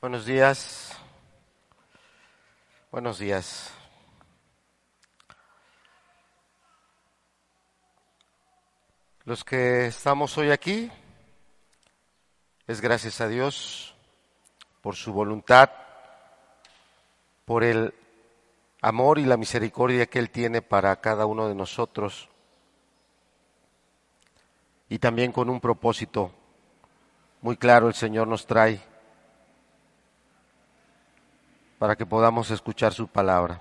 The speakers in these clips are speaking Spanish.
Buenos días. Buenos días. Los que estamos hoy aquí, es gracias a Dios por su voluntad, por el amor y la misericordia que Él tiene para cada uno de nosotros y también con un propósito muy claro el Señor nos trae para que podamos escuchar su palabra.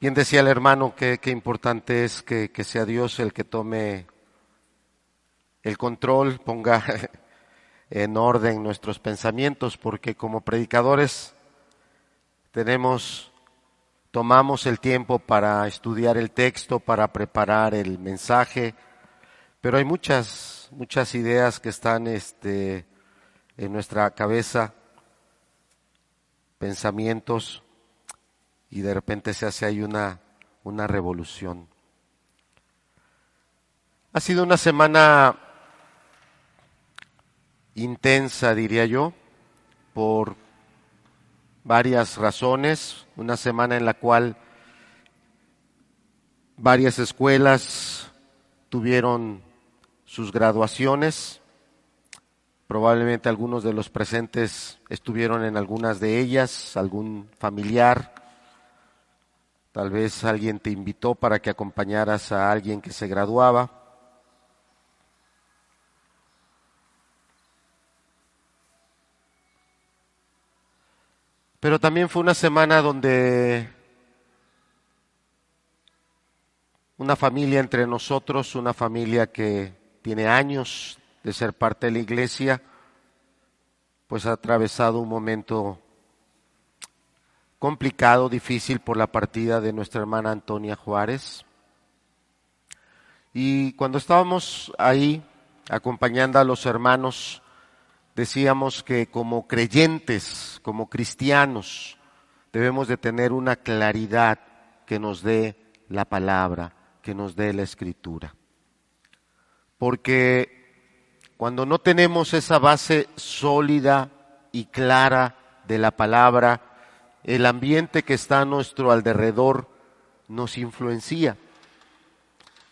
Bien decía el hermano que, importante es que, que sea Dios el que tome el control, ponga en orden nuestros pensamientos, porque como predicadores tenemos, tomamos el tiempo para estudiar el texto, para preparar el mensaje, pero hay muchas, muchas ideas que están este, en nuestra cabeza, pensamientos, y de repente se hace ahí una, una revolución. Ha sido una semana intensa, diría yo, por varias razones, una semana en la cual varias escuelas tuvieron sus graduaciones, Probablemente algunos de los presentes estuvieron en algunas de ellas, algún familiar. Tal vez alguien te invitó para que acompañaras a alguien que se graduaba. Pero también fue una semana donde una familia entre nosotros, una familia que tiene años de ser parte de la iglesia, pues ha atravesado un momento complicado, difícil por la partida de nuestra hermana Antonia Juárez. Y cuando estábamos ahí acompañando a los hermanos, decíamos que como creyentes, como cristianos, debemos de tener una claridad que nos dé la palabra, que nos dé la escritura. Porque cuando no tenemos esa base sólida y clara de la palabra, el ambiente que está a nuestro alrededor nos influencia.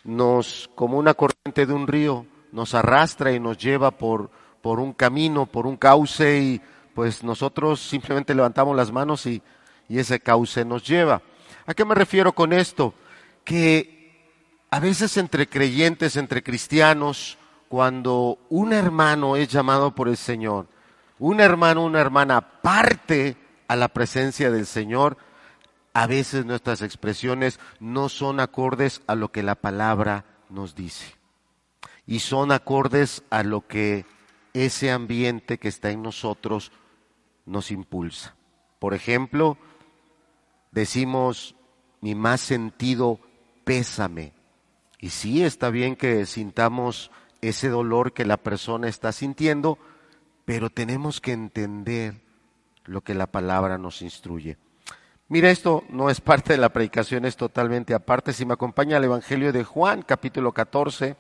Nos, como una corriente de un río, nos arrastra y nos lleva por, por un camino, por un cauce y pues nosotros simplemente levantamos las manos y, y ese cauce nos lleva. ¿A qué me refiero con esto? Que a veces entre creyentes, entre cristianos, cuando un hermano es llamado por el Señor, un hermano, una hermana parte a la presencia del Señor, a veces nuestras expresiones no son acordes a lo que la palabra nos dice. Y son acordes a lo que ese ambiente que está en nosotros nos impulsa. Por ejemplo, decimos, mi más sentido pésame. Y sí, está bien que sintamos ese dolor que la persona está sintiendo, pero tenemos que entender lo que la palabra nos instruye. Mira, esto no es parte de la predicación, es totalmente aparte. Si me acompaña al Evangelio de Juan, capítulo 14.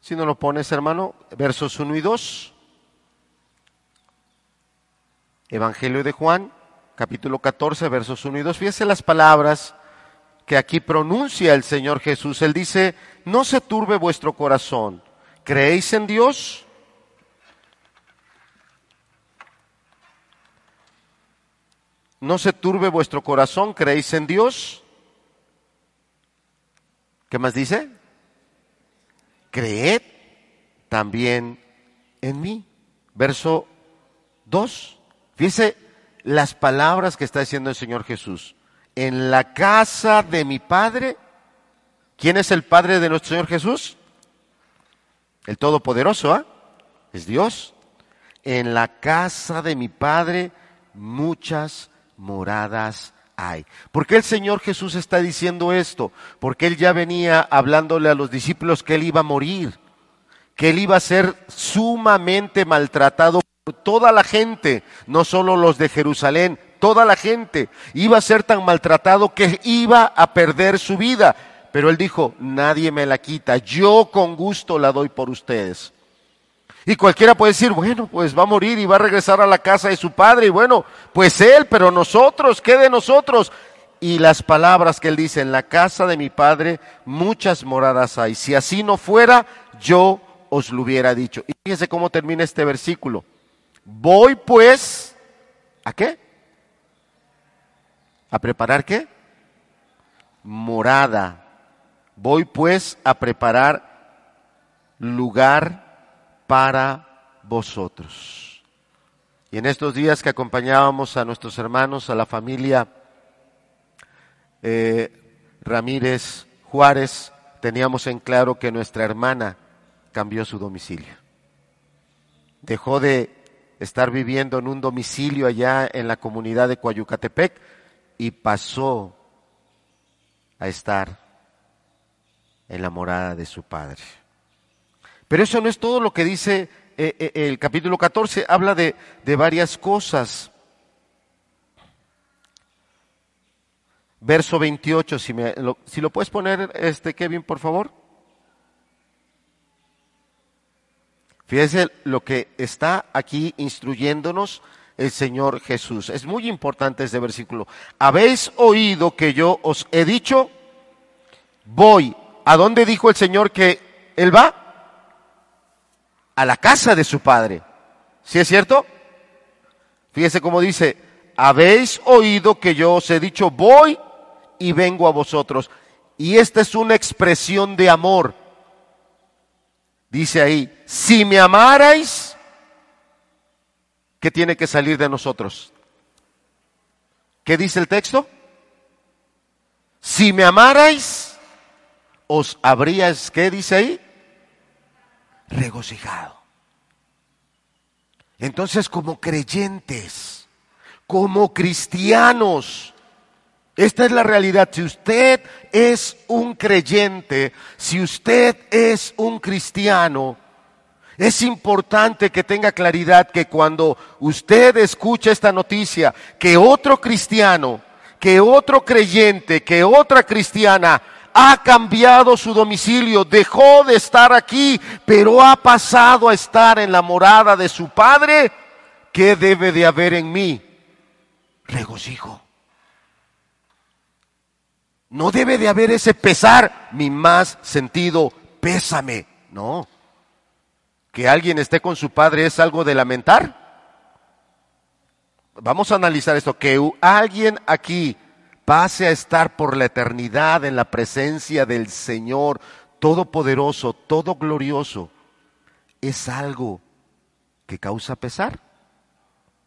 Si no lo pones, hermano, versos 1 y 2. Evangelio de Juan, capítulo 14, versos 1 y 2. Fíjese las palabras que aquí pronuncia el Señor Jesús. Él dice, no se turbe vuestro corazón. ¿Creéis en Dios? No se turbe vuestro corazón, ¿creéis en Dios? ¿Qué más dice? Creed también en mí. Verso 2. Fíjese las palabras que está diciendo el Señor Jesús en la casa de mi Padre. ¿Quién es el Padre de nuestro Señor Jesús? El Todopoderoso, ¿ah? Es Dios. En la casa de mi Padre muchas moradas hay. ¿Por qué el Señor Jesús está diciendo esto? Porque Él ya venía hablándole a los discípulos que Él iba a morir, que Él iba a ser sumamente maltratado por toda la gente, no solo los de Jerusalén, toda la gente. Iba a ser tan maltratado que iba a perder su vida. pero él dijo, nadie me la quita, yo con gusto la doy por ustedes. Y cualquiera puede decir, bueno, pues va a morir y va a regresar a la casa de su padre. Y bueno, pues él, pero nosotros, ¿qué de nosotros? Y las palabras que él dice, en la casa de mi padre muchas moradas hay. Si así no fuera, yo os lo hubiera dicho. Y fíjense cómo termina este versículo. Voy pues, ¿a qué? ¿A preparar qué? Morada. Voy pues a preparar lugar para vosotros. Y en estos días que acompañábamos a nuestros hermanos, a la familia eh, Ramírez Juárez, teníamos en claro que nuestra hermana cambió su domicilio. Dejó de estar viviendo en un domicilio allá en la comunidad de Coayucatepec y pasó a estar en la morada de su padre. Pero eso no es todo lo que dice eh, eh, el capítulo 14, habla de, varias cosas. Verso 28, si, me, lo, si lo puedes poner, este Kevin, por favor. Fíjense lo que está aquí instruyéndonos el Señor Jesús. Es muy importante este versículo. Habéis oído que yo os he dicho, voy. ¿A dónde dijo el Señor que Él va? a la casa de su padre. ¿Sí es cierto? Fíjese cómo dice, habéis oído que yo os he dicho, voy y vengo a vosotros. Y esta es una expresión de amor. Dice ahí, si me amarais, ¿qué tiene que salir de nosotros? ¿Qué dice el texto? Si me amarais, os habríais, ¿qué dice ahí? regocijado. Entonces, como creyentes, como cristianos, esta es la realidad. Si usted es un creyente, si usted es un cristiano, es importante que tenga claridad que cuando usted escucha esta noticia, que otro cristiano, que otro creyente, que otra cristiana ha cambiado su domicilio, dejó de estar aquí, pero ha pasado a estar en la morada de su Padre, ¿qué debe de haber en mí? Regocijo. No debe de haber ese pesar, mi más sentido, pésame. No. Que alguien esté con su padre es algo de lamentar. Vamos a analizar esto. Que alguien aquí pase a estar por la eternidad en la presencia del Señor Todopoderoso, Todo Glorioso, es algo que causa pesar.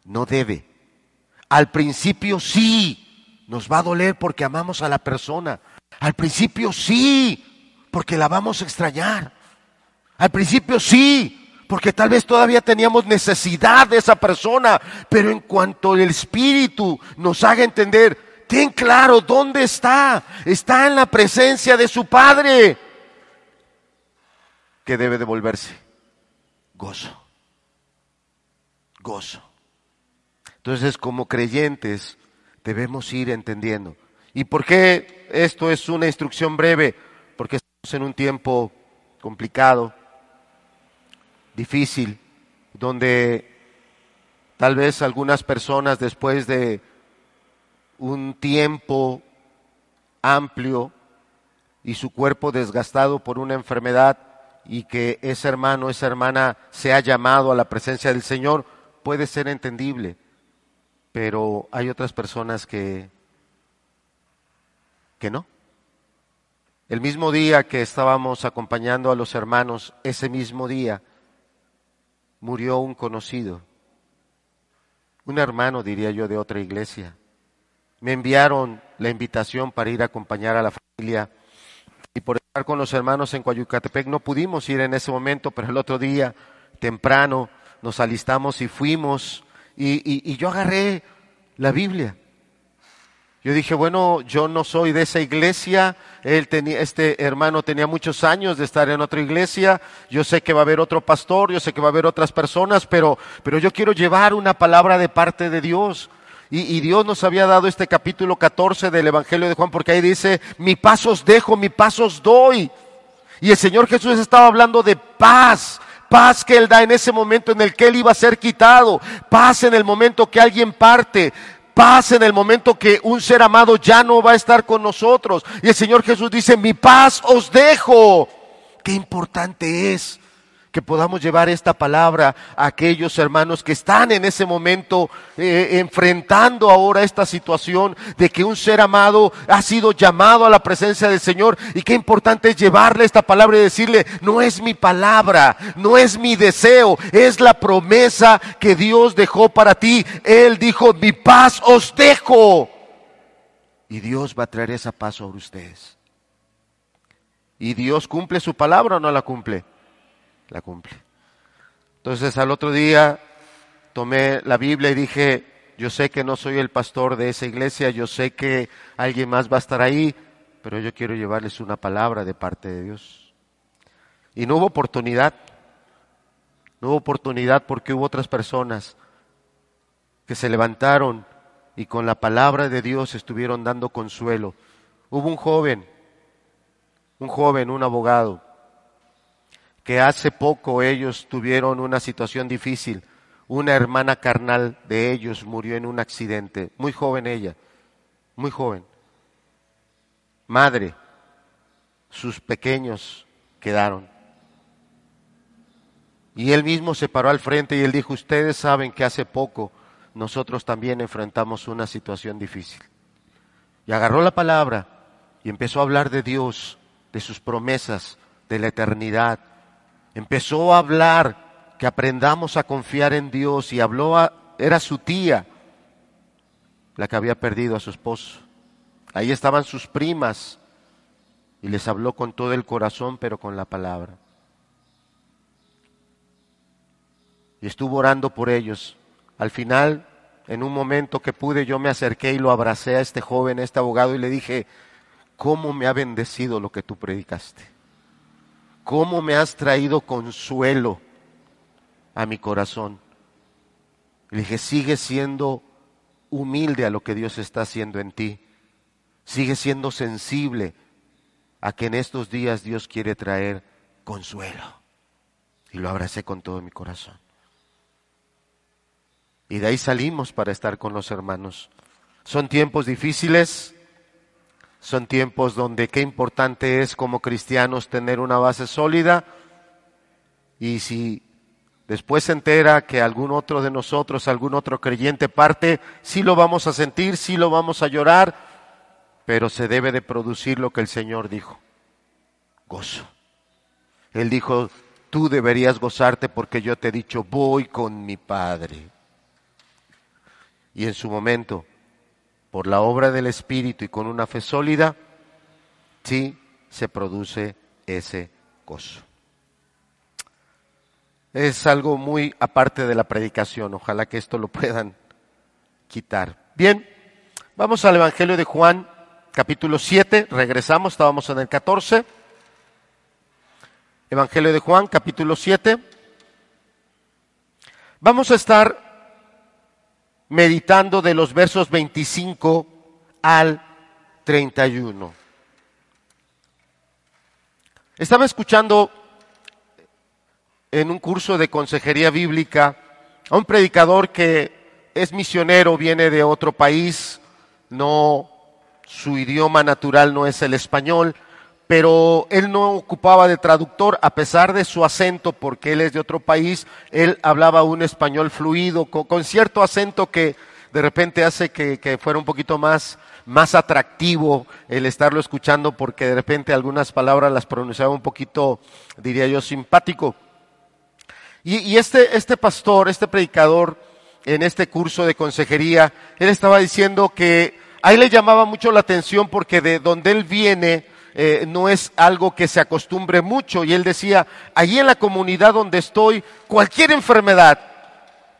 No debe. Al principio sí, nos va a doler porque amamos a la persona. Al principio sí, porque la vamos a extrañar. Al principio sí, porque tal vez todavía teníamos necesidad de esa persona, pero en cuanto el Espíritu nos haga entender, Ten claro dónde está. Está en la presencia de su Padre. Que debe devolverse. Gozo. Gozo. Entonces, como creyentes, debemos ir entendiendo. ¿Y por qué esto es una instrucción breve? Porque estamos en un tiempo complicado, difícil, donde tal vez algunas personas después de un tiempo amplio y su cuerpo desgastado por una enfermedad y que ese hermano, esa hermana se ha llamado a la presencia del Señor, puede ser entendible. Pero hay otras personas que, que no. El mismo día que estábamos acompañando a los hermanos, ese mismo día murió un conocido, un hermano, diría yo, de otra iglesia me enviaron la invitación para ir a acompañar a la familia y por estar con los hermanos en Coayucatepec no pudimos ir en ese momento, pero el otro día, temprano, nos alistamos y fuimos y, yo agarré la Biblia. Yo dije, bueno, yo no soy de esa iglesia, él tenía, este hermano tenía muchos años de estar en otra iglesia, yo sé que va a haber otro pastor, yo sé que va a haber otras personas, pero, pero yo quiero llevar una palabra de parte de Dios. Y, Dios nos había dado este capítulo 14 del Evangelio de Juan porque ahí dice, mi paz os dejo, mi paz os doy. Y el Señor Jesús estaba hablando de paz, paz que Él da en ese momento en el que Él iba a ser quitado, paz en el momento que alguien parte, paz en el momento que un ser amado ya no va a estar con nosotros. Y el Señor Jesús dice, mi paz os dejo. Qué importante es que podamos llevar esta palabra a aquellos hermanos que están en ese momento eh, enfrentando ahora esta situación de que un ser amado ha sido llamado a la presencia del Señor y qué importante es llevarle esta palabra y decirle, no es mi palabra, no es mi deseo, es la promesa que Dios dejó para ti. Él dijo, mi paz os dejo. Y Dios va a traer esa paz sobre ustedes. ¿Y Dios cumple su palabra o no la cumple? La cumple. Entonces al otro día tomé la Biblia y dije, yo sé que no soy el pastor de esa iglesia, yo sé que alguien más va a estar ahí, pero yo quiero llevarles una palabra de parte de Dios. Y no hubo oportunidad, no hubo oportunidad porque hubo otras personas que se levantaron y con la palabra de Dios estuvieron dando consuelo. Hubo un joven, un joven, un abogado, que hace poco ellos tuvieron una situación difícil. Una hermana carnal de ellos murió en un accidente, muy joven ella, muy joven. Madre, sus pequeños quedaron. Y él mismo se paró al frente y él dijo, ustedes saben que hace poco nosotros también enfrentamos una situación difícil. Y agarró la palabra y empezó a hablar de Dios, de sus promesas, de la eternidad, empezó a hablar que aprendamos a confiar en Dios y habló a, era su tía la que había perdido a su esposo. Ahí estaban sus primas y les habló con todo el corazón, pero con la palabra. Y estuvo orando por ellos. Al final, en un momento que pude, yo me acerqué y lo abracé a este joven, a este abogado, y le dije, ¿cómo me ha bendecido lo que tú predicaste? Cómo me has traído consuelo a mi corazón. Le dije, sigue siendo humilde a lo que Dios está haciendo en ti. Sigue siendo sensible a que en estos días Dios quiere traer consuelo. Y lo abracé con todo mi corazón. Y de ahí salimos para estar con los hermanos. Son tiempos difíciles, son tiempos donde qué importante es como cristianos tener una base sólida y si después se entera que algún otro de nosotros, algún otro creyente parte, sí lo vamos a sentir, sí lo vamos a llorar, pero se debe de producir lo que el Señor dijo, gozo. Él dijo, tú deberías gozarte porque yo te he dicho, voy con mi Padre. Y en su momento por la obra del Espíritu y con una fe sólida, sí se produce ese gozo. Es algo muy aparte de la predicación, ojalá que esto lo puedan quitar. Bien, vamos al Evangelio de Juan, capítulo 7, regresamos, estábamos en el 14. Evangelio de Juan, capítulo 7. Vamos a estar meditando de los versos 25 al 31. Estaba escuchando en un curso de consejería bíblica a un predicador que es misionero, viene de otro país, no su idioma natural no es el español, pero él no ocupaba de traductor a pesar de su acento, porque él es de otro país, él hablaba un español fluido, con, cierto acento que de repente hace que, fuera un poquito más, más atractivo el estarlo escuchando, porque de repente algunas palabras las pronunciaba un poquito, diría yo, simpático. Y, y este, este pastor, este predicador, en este curso de consejería, él estaba diciendo que ahí le llamaba mucho la atención porque de donde él viene, eh, no es algo que se acostumbre mucho. Y él decía, allí en la comunidad donde estoy, cualquier enfermedad,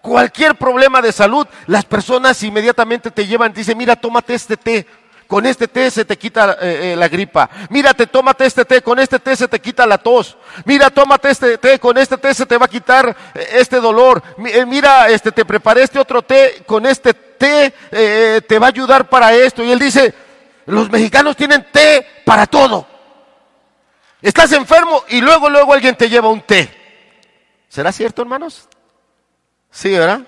cualquier problema de salud, las personas inmediatamente te llevan, dicen, mira, tómate este té, con este té se te quita eh, eh, la gripa. Mírate, tómate este té, con este té se te quita la tos. Mira, tómate este té, con este té se te va a quitar este dolor. mira, este, te preparé este otro té, con este té te va a ayudar para esto. Y él dice, los mexicanos tienen té para todo. Estás enfermo y luego, luego alguien te lleva un té. ¿Será cierto, hermanos? Sí, ¿verdad?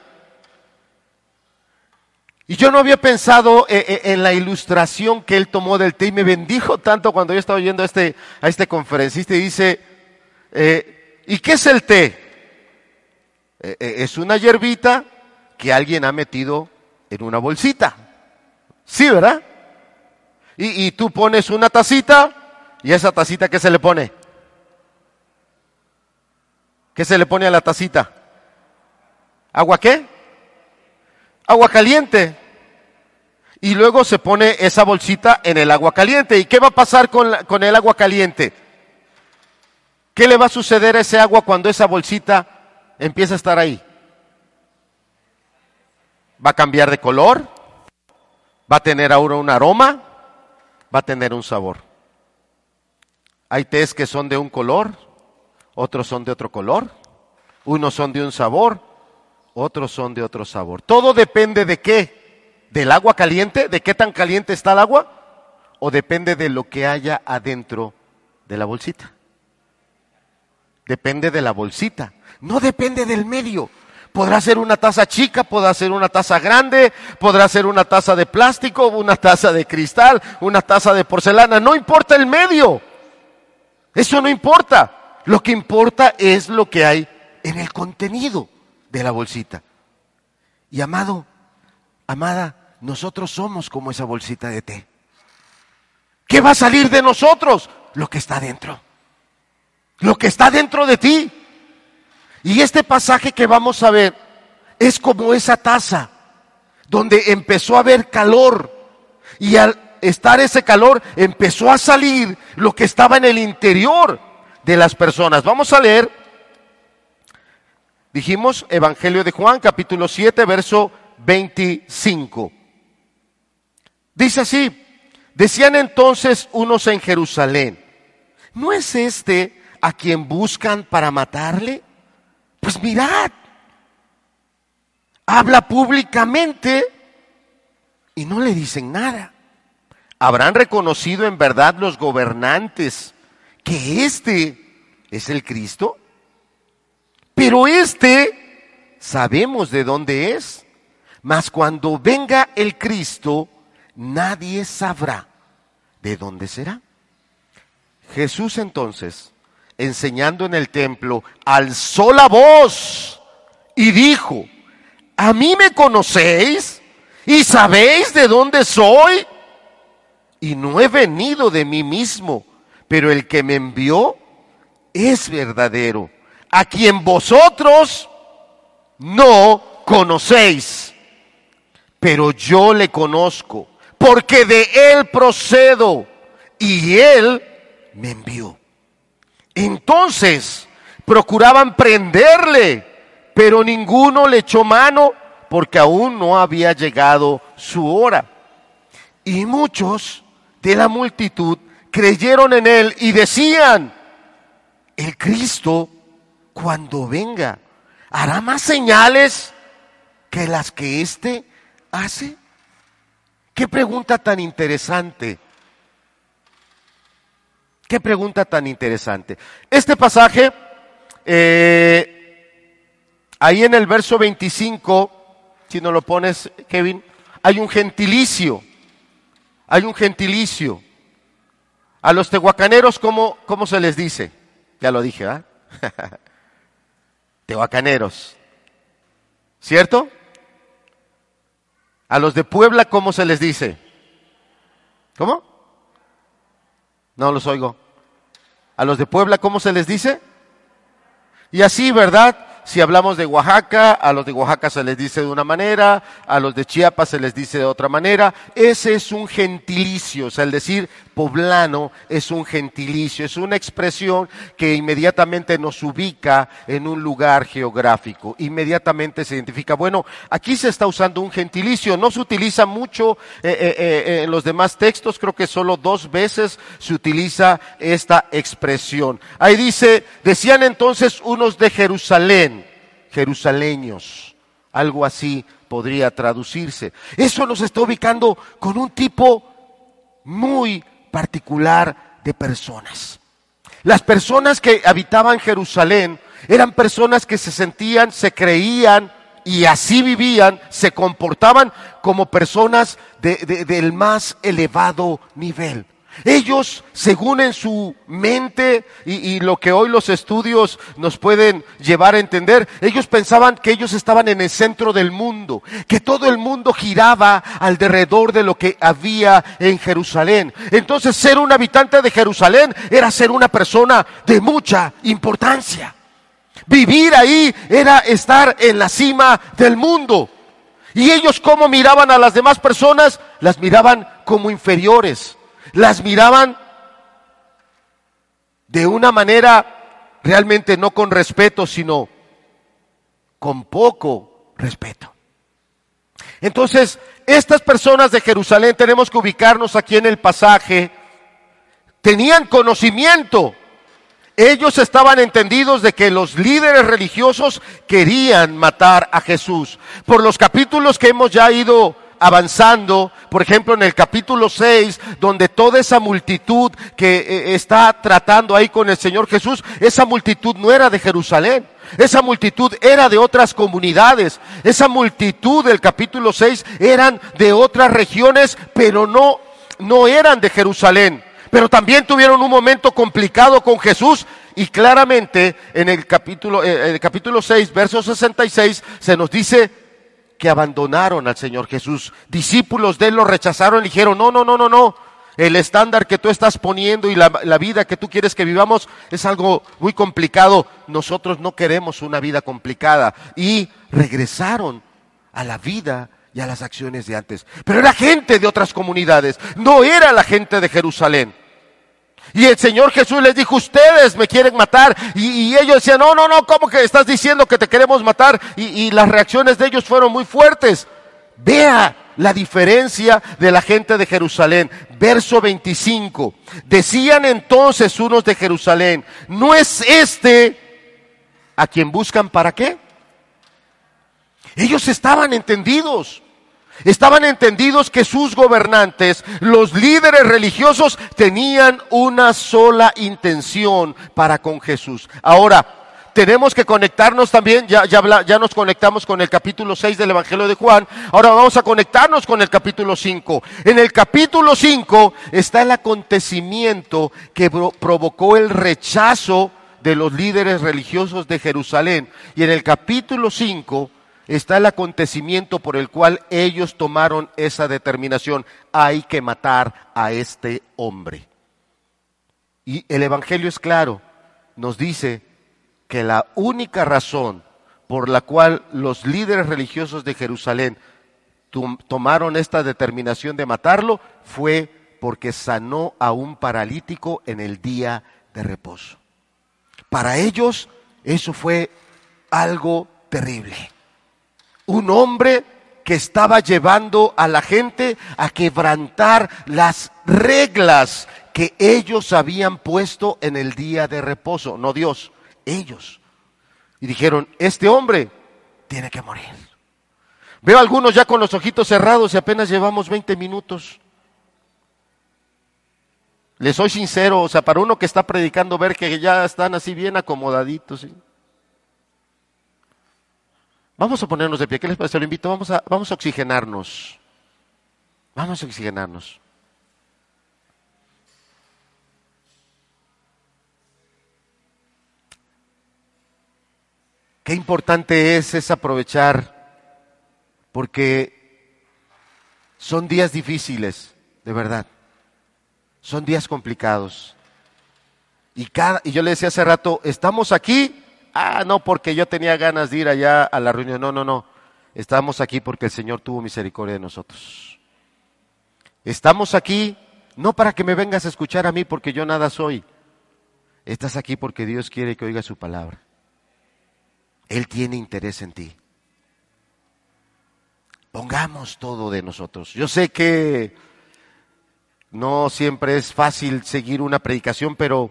Y yo no había pensado eh, eh, en la ilustración que él tomó del té y me bendijo tanto cuando yo estaba oyendo a este, a este conferencista y dice, eh, ¿y qué es el té? es una hierbita que alguien ha metido en una bolsita. Sí, ¿verdad? Y, tú pones una tacita y esa tacita, ¿qué se le pone? ¿Qué se le pone a la tacita? ¿Agua qué? Agua caliente y luego se pone esa bolsita en el agua caliente. ¿Y qué va a pasar con, el agua caliente? ¿Qué le va a suceder a ese agua cuando esa bolsita empieza a estar ahí? ¿Va a cambiar de color? ¿Va a tener ahora un aroma? ¿Va a tener un sabor? Hay tés que son de un color, otros son de otro color, unos son de un sabor, otros son de otro sabor. Todo depende de qué? del agua caliente, de qué tan caliente está el agua, o depende de lo que haya adentro de la bolsita. Depende de la bolsita, no depende del medio. Podrá ser una taza chica, podrá ser una taza grande, podrá ser una taza de plástico, una taza de cristal, una taza de porcelana, no importa el medio. Eso no importa. Lo que importa es lo que hay en el contenido de la bolsita. Y amado, amada, nosotros somos como esa bolsita de té. ¿Qué va a salir de nosotros? Lo que está dentro. Lo que está dentro de ti. Y este pasaje que vamos a ver es como esa taza donde empezó a haber calor y al estar ese calor empezó a salir lo que estaba en el interior de las personas. Vamos a leer, dijimos, Evangelio de Juan, capítulo 7, verso 25. Dice así, decían entonces unos en Jerusalén, ¿no es este a quien buscan para matarle? Pues mirad, habla públicamente y no le dicen nada. Habrán reconocido en verdad los gobernantes que este es el Cristo. Pero este sabemos de dónde es. Mas cuando venga el Cristo, nadie sabrá de dónde será. Jesús entonces, enseñando en el templo, alzó la voz y dijo, ¿a mí me conocéis y sabéis de dónde soy? Y no he venido de mí mismo, pero el que me envió es verdadero, a quien vosotros no conocéis, pero yo le conozco porque de Él procedo y Él me envió. Entonces procuraban prenderle, pero ninguno le echó mano porque aún no había llegado su hora. Y muchos de la multitud creyeron en Él y decían, el Cristo cuando venga hará más señales que las que éste hace. Qué pregunta tan interesante. Qué pregunta tan interesante. Este pasaje, eh, ahí en el verso 25, si no lo pones, Kevin, hay un gentilicio. Hay un gentilicio. A los tehuacaneros, ¿cómo, cómo se les dice? Ya lo dije, ¿ah? tehuacaneros. ¿Cierto? A los de Puebla, ¿cómo se les dice? ¿Cómo? No los oigo. A los de Puebla, ¿cómo se les dice? Y así, ¿verdad? Si hablamos de Oaxaca, a los de Oaxaca se les dice de una manera, a los de Chiapas se les dice de otra manera. Ese es un gentilicio, o sea, el decir poblano es un gentilicio, es una expresión que inmediatamente nos ubica en un lugar geográfico, inmediatamente se identifica, bueno, aquí se está usando un gentilicio, no se utiliza mucho eh, eh, eh, en los demás textos, creo que solo dos veces se utiliza esta expresión. Ahí dice, decían entonces unos de Jerusalén, jerusaleños, algo así podría traducirse. Eso nos está ubicando con un tipo muy particular de personas. Las personas que habitaban Jerusalén eran personas que se sentían, se creían y así vivían, se comportaban como personas del más elevado nivel. Ellos, según en su mente y, lo que hoy los estudios nos pueden llevar a entender, ellos pensaban que ellos estaban en el centro del mundo, que todo el mundo giraba alrededor de lo que había en Jerusalén. Entonces ser un habitante de Jerusalén era ser una persona de mucha importancia. Vivir ahí era estar en la cima del mundo. Y ellos como miraban a las demás personas, las miraban como inferiores las miraban de una manera realmente no con respeto, sino con poco respeto. Entonces, estas personas de Jerusalén, tenemos que ubicarnos aquí en el pasaje, tenían conocimiento. Ellos estaban entendidos de que los líderes religiosos querían matar a Jesús. Por los capítulos que hemos ya ido avanzando, por ejemplo, en el capítulo 6, donde toda esa multitud que eh, está tratando ahí con el Señor Jesús, esa multitud no era de Jerusalén. Esa multitud era de otras comunidades. Esa multitud del capítulo 6 eran de otras regiones, pero no, no eran de Jerusalén. Pero también tuvieron un momento complicado con Jesús y claramente en el capítulo, eh, el capítulo 6, verso 66, se nos dice que abandonaron al Señor Jesús. Discípulos de Él lo rechazaron y dijeron, no, no, no, no, no. El estándar que tú estás poniendo y la, la, vida que tú quieres que vivamos es algo muy complicado. Nosotros no queremos una vida complicada. Y regresaron a la vida y a las acciones de antes. Pero era gente de otras comunidades, no era la gente de Jerusalén. Y el Señor Jesús les dijo, ustedes me quieren matar. Y, ellos decían, no, no, no, ¿cómo que estás diciendo que te queremos matar? Y, y las reacciones de ellos fueron muy fuertes. Vea la diferencia de la gente de Jerusalén. Verso 25. Decían entonces unos de Jerusalén, ¿no es este a quien buscan para qué? Ellos estaban entendidos. Estaban entendidos que sus gobernantes, los líderes religiosos, tenían una sola intención para con Jesús. Ahora, tenemos que conectarnos también, ya, ya, ya, nos conectamos con el capítulo 6 del Evangelio de Juan, ahora vamos a conectarnos con el capítulo 5. En el capítulo 5 está el acontecimiento que provocó el rechazo de los líderes religiosos de Jerusalén. Y en el capítulo 5 está el acontecimiento por el cual ellos tomaron esa determinación. Hay que matar a este hombre. Y el Evangelio es claro, nos dice que la única razón por la cual los líderes religiosos de Jerusalén tomaron esta determinación de matarlo fue porque sanó a un paralítico en el día de reposo. Para ellos eso fue algo terrible un hombre que estaba llevando a la gente a quebrantar las reglas que ellos habían puesto en el día de reposo, no Dios, ellos. Y dijeron, este hombre tiene que morir. Veo algunos ya con los ojitos cerrados y apenas llevamos 20 minutos. Les soy sincero, o sea, para uno que está predicando, ver que ya están así bien acomodaditos. Vamos a ponernos de pie. ¿Qué les parece? Lo invito. Vamos a, vamos a oxigenarnos. Vamos a oxigenarnos. Qué importante es, es aprovechar, porque son días difíciles, de verdad. Son días complicados. Y, cada, y yo le decía hace rato, estamos aquí Ah, no, porque yo tenía ganas de ir allá a la reunión. No, no, no. Estamos aquí porque el Señor tuvo misericordia de nosotros. Estamos aquí no para que me vengas a escuchar a mí porque yo nada soy. Estás aquí porque Dios quiere que oiga su palabra. Él tiene interés en ti. Pongamos todo de nosotros. Yo sé que no siempre es fácil seguir una predicación, pero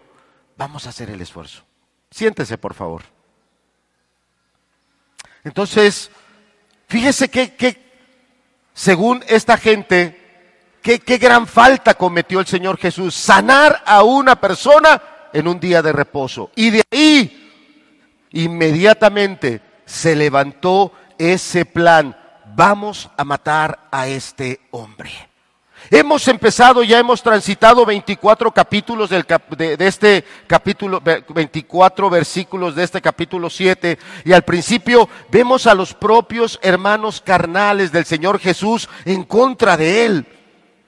vamos a hacer el esfuerzo. Siéntese, por favor. Entonces, fíjese que, según esta gente, qué gran falta cometió el Señor Jesús, sanar a una persona en un día de reposo. Y de ahí, inmediatamente, se levantó ese plan vamos a matar a este hombre. Hemos empezado, ya hemos transitado 24 capítulos de, de, este capítulo, 24 versículos de este capítulo 7, y al principio vemos a los propios hermanos carnales del Señor Jesús en contra de él,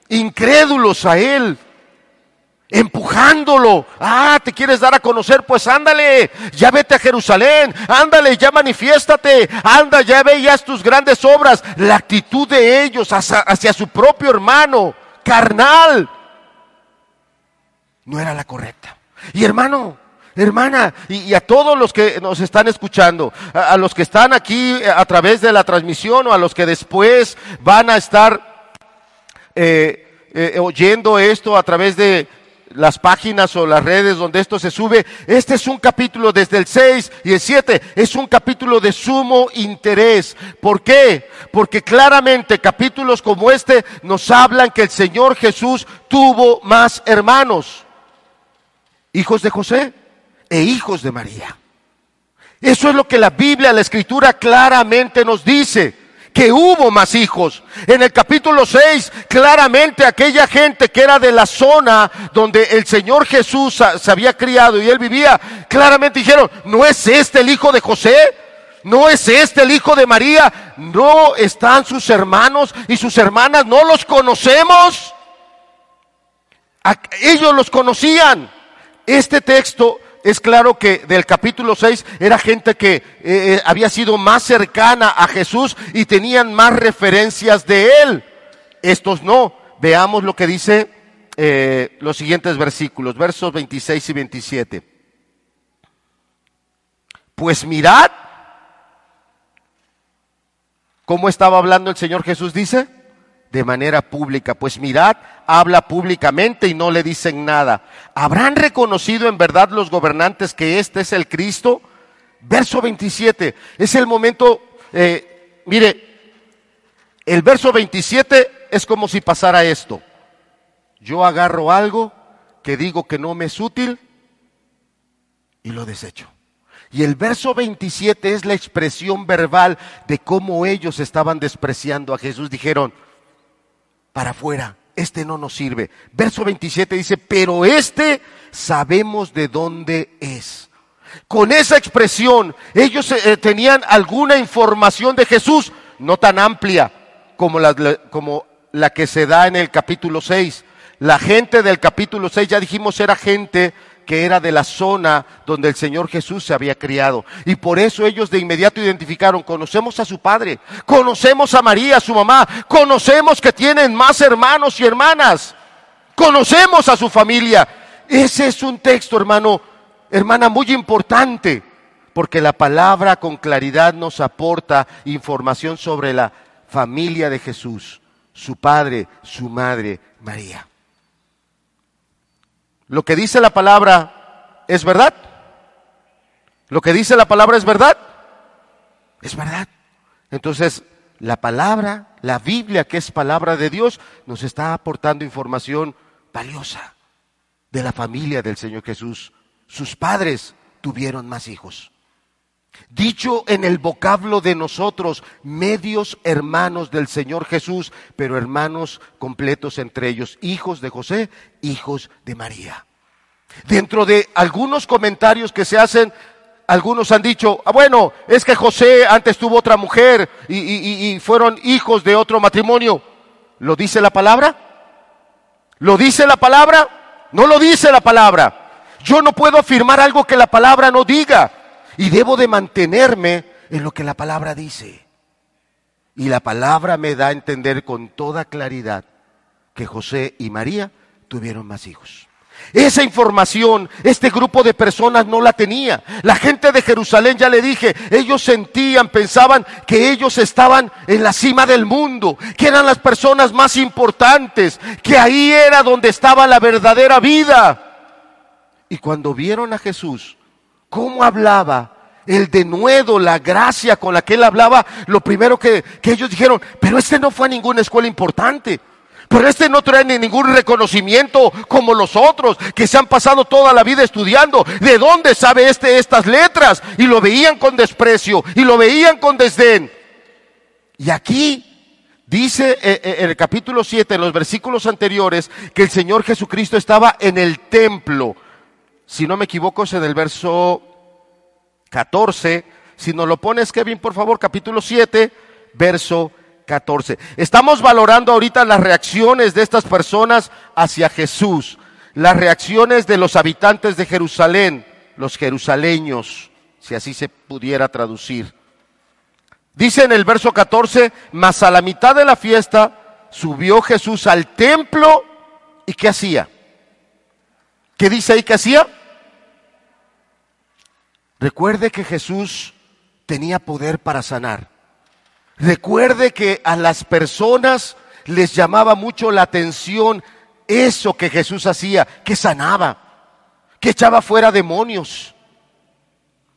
incrédulos a él, empujándolo. Ah, ¿te quieres dar a conocer? Pues ándale, ya vete a Jerusalén, ándale, ya manifiéstate, anda, ya veías tus grandes obras. La actitud de ellos hacia, su propio hermano, carnal, no era la correcta. Y hermano, hermana, y, a todos los que nos están escuchando, a, los que están aquí a través de la transmisión o a los que después van a estar eh, eh, oyendo esto a través de, las páginas o las redes donde esto se sube. Este es un capítulo desde el 6 y el 7. Es un capítulo de sumo interés. ¿Por qué? Porque claramente capítulos como este nos hablan que el Señor Jesús tuvo más hermanos. Hijos de José e hijos de María. Eso es lo que la Biblia, la Escritura claramente nos dice que hubo más hijos. En el capítulo 6, claramente aquella gente que era de la zona donde el Señor Jesús se había criado y él vivía, claramente dijeron, ¿no es este el hijo de José? ¿No es este el hijo de María? ¿No están sus hermanos y sus hermanas? ¿No los conocemos? Ellos los conocían. Este texto es claro que del capítulo 6 era gente que eh, eh, había sido más cercana a Jesús y tenían más referencias de él. Estos no. Veamos lo que dice eh, los siguientes versículos, versos 26 y 27. Pues mirad cómo estaba hablando el Señor Jesús, dice de manera pública. Pues mirad, habla públicamente y no le dicen nada. ¿Habrán reconocido en verdad los gobernantes que este es el Cristo? Verso 27, es el momento, eh, mire, el verso 27 es como si pasara esto. Yo agarro algo que digo que no me es útil y lo desecho. Y el verso 27 es la expresión verbal de cómo ellos estaban despreciando a Jesús. Dijeron, para afuera. Este no nos sirve. Verso 27 dice, pero este sabemos de dónde es. Con esa expresión, ellos eh, tenían alguna información de Jesús, no tan amplia como la, como la que se da en el capítulo 6. La gente del capítulo 6, ya dijimos, era gente que era de la zona donde el Señor Jesús se había criado. Y por eso ellos de inmediato identificaron, conocemos a su padre, conocemos a María, su mamá, conocemos que tienen más hermanos y hermanas, conocemos a su familia. Ese es un texto, hermano, hermana, muy importante, porque la palabra con claridad nos aporta información sobre la familia de Jesús, su padre, su madre, María. Lo que dice la palabra es verdad. Lo que dice la palabra es verdad. Es verdad. Entonces, la palabra, la Biblia, que es palabra de Dios, nos está aportando información valiosa de la familia del Señor Jesús. Sus padres tuvieron más hijos. Dicho en el vocablo de nosotros, medios hermanos del Señor Jesús, pero hermanos completos entre ellos, hijos de José, hijos de María. Dentro de algunos comentarios que se hacen, algunos han dicho, ah, bueno, es que José antes tuvo otra mujer y, y fueron hijos de otro matrimonio. ¿Lo dice la palabra? ¿Lo dice la palabra? No lo dice la palabra. Yo no puedo afirmar algo que la palabra no diga. Y debo de mantenerme en lo que la palabra dice. Y la palabra me da a entender con toda claridad que José y María tuvieron más hijos. Esa información este grupo de personas no la tenía. La gente de Jerusalén, ya le dije, ellos sentían, pensaban que ellos estaban en la cima del mundo, que eran las personas más importantes, que ahí era donde estaba la verdadera vida. Y cuando vieron a Jesús, cómo hablaba, el denuedo, la gracia con la que él hablaba, lo primero que, que ellos dijeron, pero este no fue a ninguna escuela importante. Pero este no trae ni ningún reconocimiento como los otros que se han pasado toda la vida estudiando. ¿De dónde sabe este estas letras? Y lo veían con desprecio y lo veían con desdén. Y aquí dice eh, eh, en el capítulo 7, en los versículos anteriores, que el Señor Jesucristo estaba en el templo. Si no me equivoco, es en el verso 14. Si nos lo pones, Kevin, por favor, capítulo 7, verso 14. Estamos valorando ahorita las reacciones de estas personas hacia Jesús, las reacciones de los habitantes de Jerusalén, los jerusaleños, si así se pudiera traducir. Dice en el verso 14, mas a la mitad de la fiesta subió Jesús al templo y ¿qué hacía? ¿Qué dice ahí que hacía? Recuerde que Jesús tenía poder para sanar. Recuerde que a las personas les llamaba mucho la atención eso que Jesús hacía, que sanaba, que echaba fuera demonios,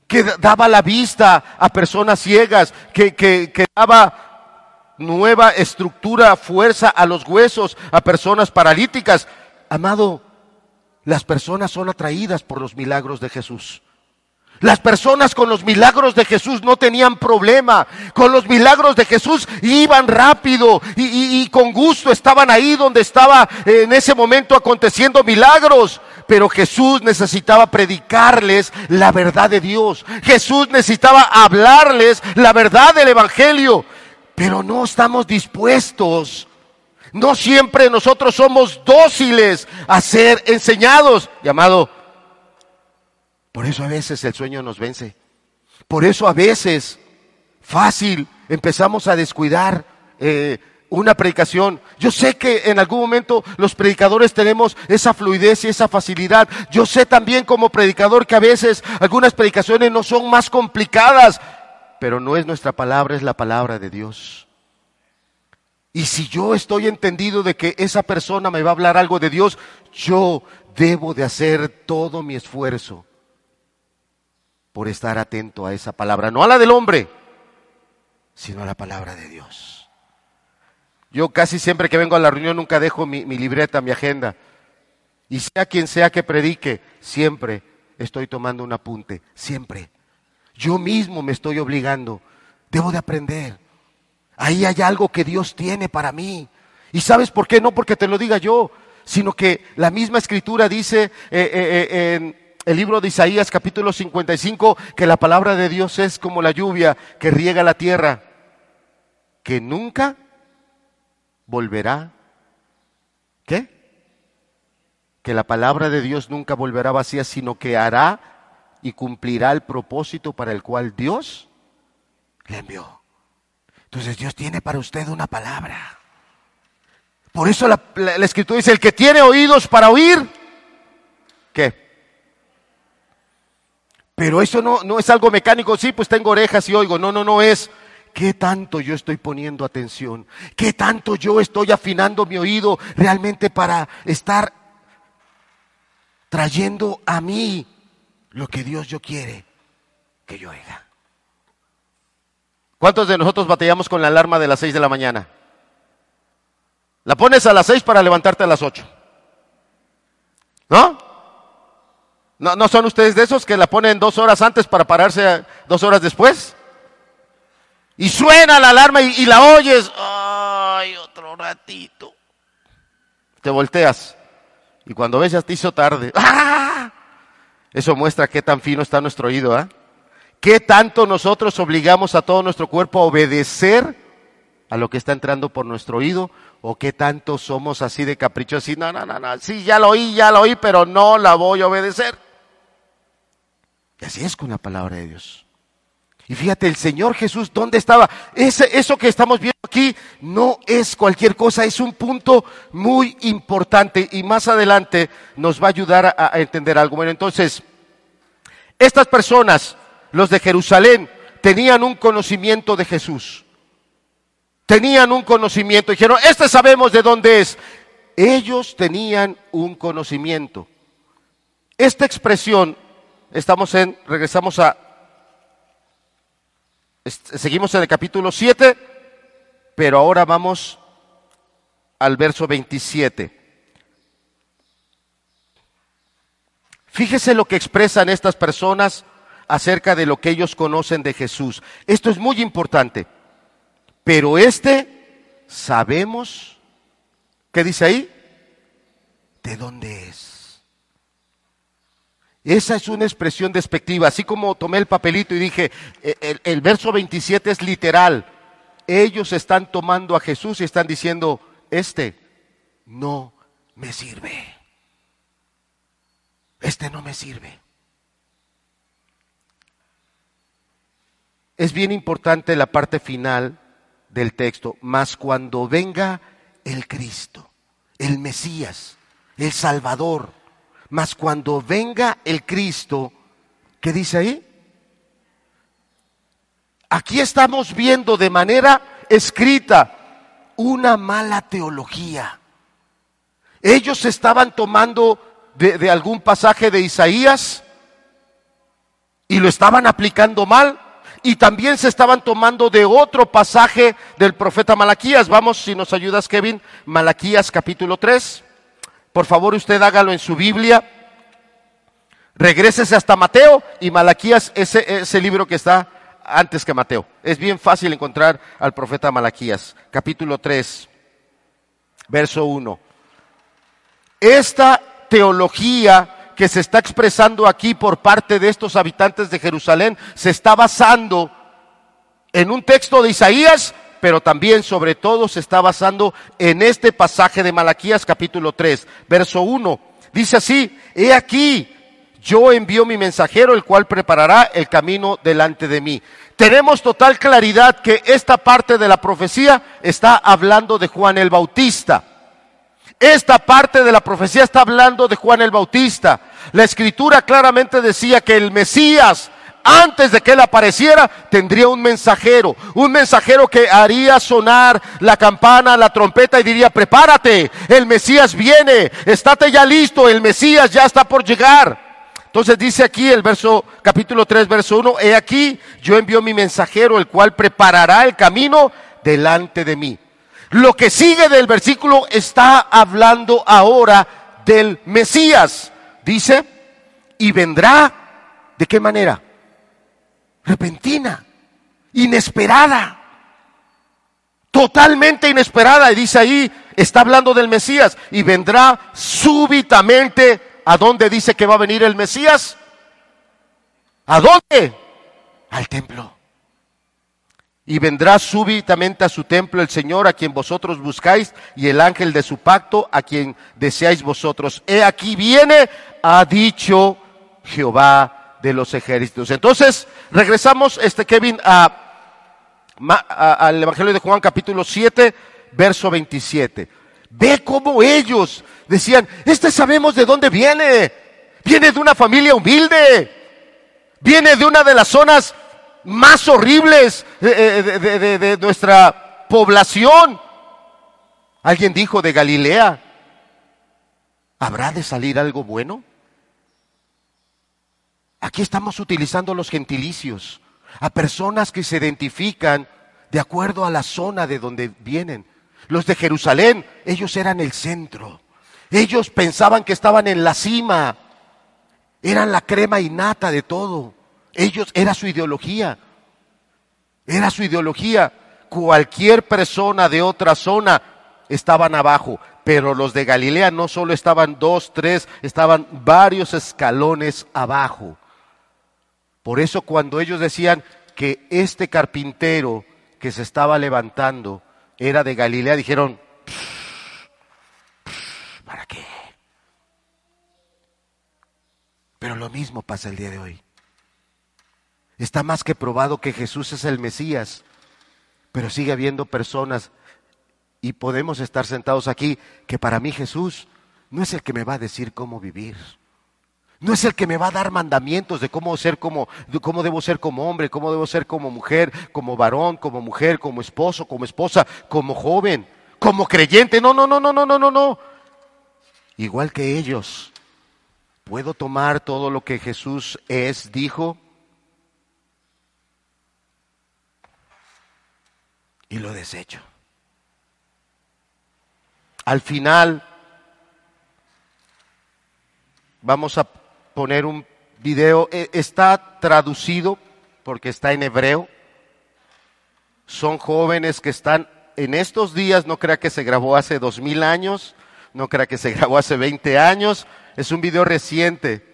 que daba la vista a personas ciegas, que, que, daba nueva estructura, fuerza a los huesos, a personas paralíticas. Amado, las personas son atraídas por los milagros de Jesús. Las personas con los milagros de Jesús no tenían problema. Con los milagros de Jesús iban rápido y, con gusto estaban ahí donde estaba en ese momento aconteciendo milagros. Pero Jesús necesitaba predicarles la verdad de Dios. Jesús necesitaba hablarles la verdad del Evangelio. Pero no estamos dispuestos. No siempre nosotros somos dóciles a ser enseñados. Llamado por eso a veces el sueño nos vence. Por eso a veces, fácil, empezamos a descuidar eh, una predicación. Yo sé que en algún momento los predicadores tenemos esa fluidez y esa facilidad. Yo sé también como predicador que a veces algunas predicaciones no son más complicadas, pero no es nuestra palabra, es la palabra de Dios. Y si yo estoy entendido de que esa persona me va a hablar algo de Dios, yo debo de hacer todo mi esfuerzo por estar atento a esa palabra, no a la del hombre, sino a la palabra de Dios. Yo casi siempre que vengo a la reunión nunca dejo mi, libreta, mi agenda. Y sea quien sea que predique, siempre estoy tomando un apunte, siempre. Yo mismo me estoy obligando, debo de aprender. Ahí hay algo que Dios tiene para mí. ¿Y sabes por qué? No porque te lo diga yo, sino que la misma escritura dice eh, eh, eh, en el libro de Isaías capítulo 55 que la palabra de Dios es como la lluvia que riega la tierra, que nunca volverá. ¿Qué? Que la palabra de Dios nunca volverá vacía, sino que hará y cumplirá el propósito para el cual Dios le envió. Entonces Dios tiene para usted una palabra. Por eso la, escritura dice, el que tiene oídos para oír, ¿qué? Pero eso no, no es algo mecánico, sí, pues tengo orejas y oigo. No, no, no es. ¿Qué tanto yo estoy poniendo atención? ¿Qué tanto yo estoy afinando mi oído realmente para estar trayendo a mí lo que Dios yo quiere que yo oiga? ¿Cuántos de nosotros batallamos con la alarma de las seis de la mañana? La pones a las seis para levantarte a las ocho. ¿No? ¿No, ¿No son ustedes de esos que la ponen dos horas antes para pararse dos horas después? Y suena la alarma y, la oyes. Ay, otro ratito. Te volteas. Y cuando ves ya te hizo tarde. ¡Ah! Eso muestra qué tan fino está nuestro oído. ¿ah? ¿Qué tanto nosotros obligamos a todo nuestro cuerpo a obedecer a lo que está entrando por nuestro oído? ¿O qué tanto somos así de caprichosos? No, no, no, no. Sí, ya lo oí, ya lo oí, pero no la voy a obedecer. Y así es con la palabra de Dios. Y fíjate, el Señor Jesús, ¿dónde estaba? Ese, eso que estamos viendo aquí no es cualquier cosa, es un punto muy importante y más adelante nos va a ayudar a, a entender algo. Bueno, entonces, estas personas, los de Jerusalén, tenían un conocimiento de Jesús. Tenían un conocimiento. Dijeron, este sabemos de dónde es. Ellos tenían un conocimiento. Esta expresión, estamos en, regresamos a Seguimos en el capítulo 7, pero ahora vamos al verso 27. Fíjese lo que expresan estas personas acerca de lo que ellos conocen de Jesús. Esto es muy importante. Pero este, sabemos, ¿qué dice ahí? ¿De dónde es? Esa es una expresión despectiva. Así como tomé el papelito y dije, e, el, verso 27 es literal. Ellos están tomando a Jesús y están diciendo, este no me sirve. Este no me sirve. Es bien importante la parte final del texto, mas cuando venga el Cristo, el Mesías, el Salvador, mas cuando venga el Cristo, ¿qué dice ahí? Aquí estamos viendo de manera escrita una mala teología. Ellos estaban tomando de, de, algún pasaje de Isaías y lo estaban aplicando mal. Y también se estaban tomando de otro pasaje del profeta Malaquías. Vamos, si nos ayudas, Kevin, Malaquías capítulo 3. Por favor, usted hágalo en su Biblia. Regrésese hasta Mateo y Malaquías, ese, ese libro que está antes que Mateo. Es bien fácil encontrar al profeta Malaquías, capítulo 3, verso 1. Esta teología que se está expresando aquí por parte de estos habitantes de Jerusalén se está basando en un texto de Isaías pero también sobre todo se está basando en este pasaje de Malaquías capítulo 3, verso 1. Dice así, he aquí, yo envío mi mensajero, el cual preparará el camino delante de mí. Tenemos total claridad que esta parte de la profecía está hablando de Juan el Bautista. Esta parte de la profecía está hablando de Juan el Bautista. La escritura claramente decía que el Mesías, antes de que él apareciera, tendría un mensajero, un mensajero que haría sonar la campana, la trompeta y diría, prepárate, el Mesías viene, estate ya listo, el Mesías ya está por llegar. Entonces dice aquí el verso capítulo 3 verso 1, he aquí yo envío mi mensajero el cual preparará el camino delante de mí. Lo que sigue del versículo está hablando ahora del Mesías. Dice, y vendrá, ¿de qué manera? repentina, inesperada, totalmente inesperada. Y dice ahí, está hablando del Mesías y vendrá súbitamente. ¿A dónde dice que va a venir el Mesías? ¿A dónde? Al templo. Y vendrá súbitamente a su templo el Señor a quien vosotros buscáis y el ángel de su pacto a quien deseáis vosotros. He aquí viene, ha dicho Jehová de los ejércitos. Entonces, regresamos, este Kevin, a, al Evangelio de Juan capítulo 7, verso 27. Ve cómo ellos decían, este sabemos de dónde viene. Viene de una familia humilde. Viene de una de las zonas más horribles de, de, de nuestra población. Alguien dijo de Galilea, ¿habrá de salir algo bueno? Aquí estamos utilizando los gentilicios a personas que se identifican de acuerdo a la zona de donde vienen. Los de Jerusalén, ellos eran el centro. Ellos pensaban que estaban en la cima. Eran la crema innata de todo. Ellos, era su ideología. Era su ideología. Cualquier persona de otra zona estaban abajo. Pero los de Galilea no solo estaban dos, tres, estaban varios escalones abajo. Por eso cuando ellos decían que este carpintero que se estaba levantando era de Galilea, dijeron, ¿para qué? Pero lo mismo pasa el día de hoy. Está más que probado que Jesús es el Mesías, pero sigue habiendo personas y podemos estar sentados aquí que para mí Jesús no es el que me va a decir cómo vivir. No es el que me va a dar mandamientos de cómo ser como, cómo debo ser como hombre, cómo debo ser como mujer, como varón, como mujer, como esposo, como esposa, como joven, como creyente. No, no, no, no, no, no, no, no. Igual que ellos, puedo tomar todo lo que Jesús es, dijo, y lo desecho. Al final vamos a poner un video, e, está traducido porque está en hebreo. Son jóvenes que están en estos días, no crea que se grabó hace dos mil años, no crea que se grabó hace 20 años, es un video reciente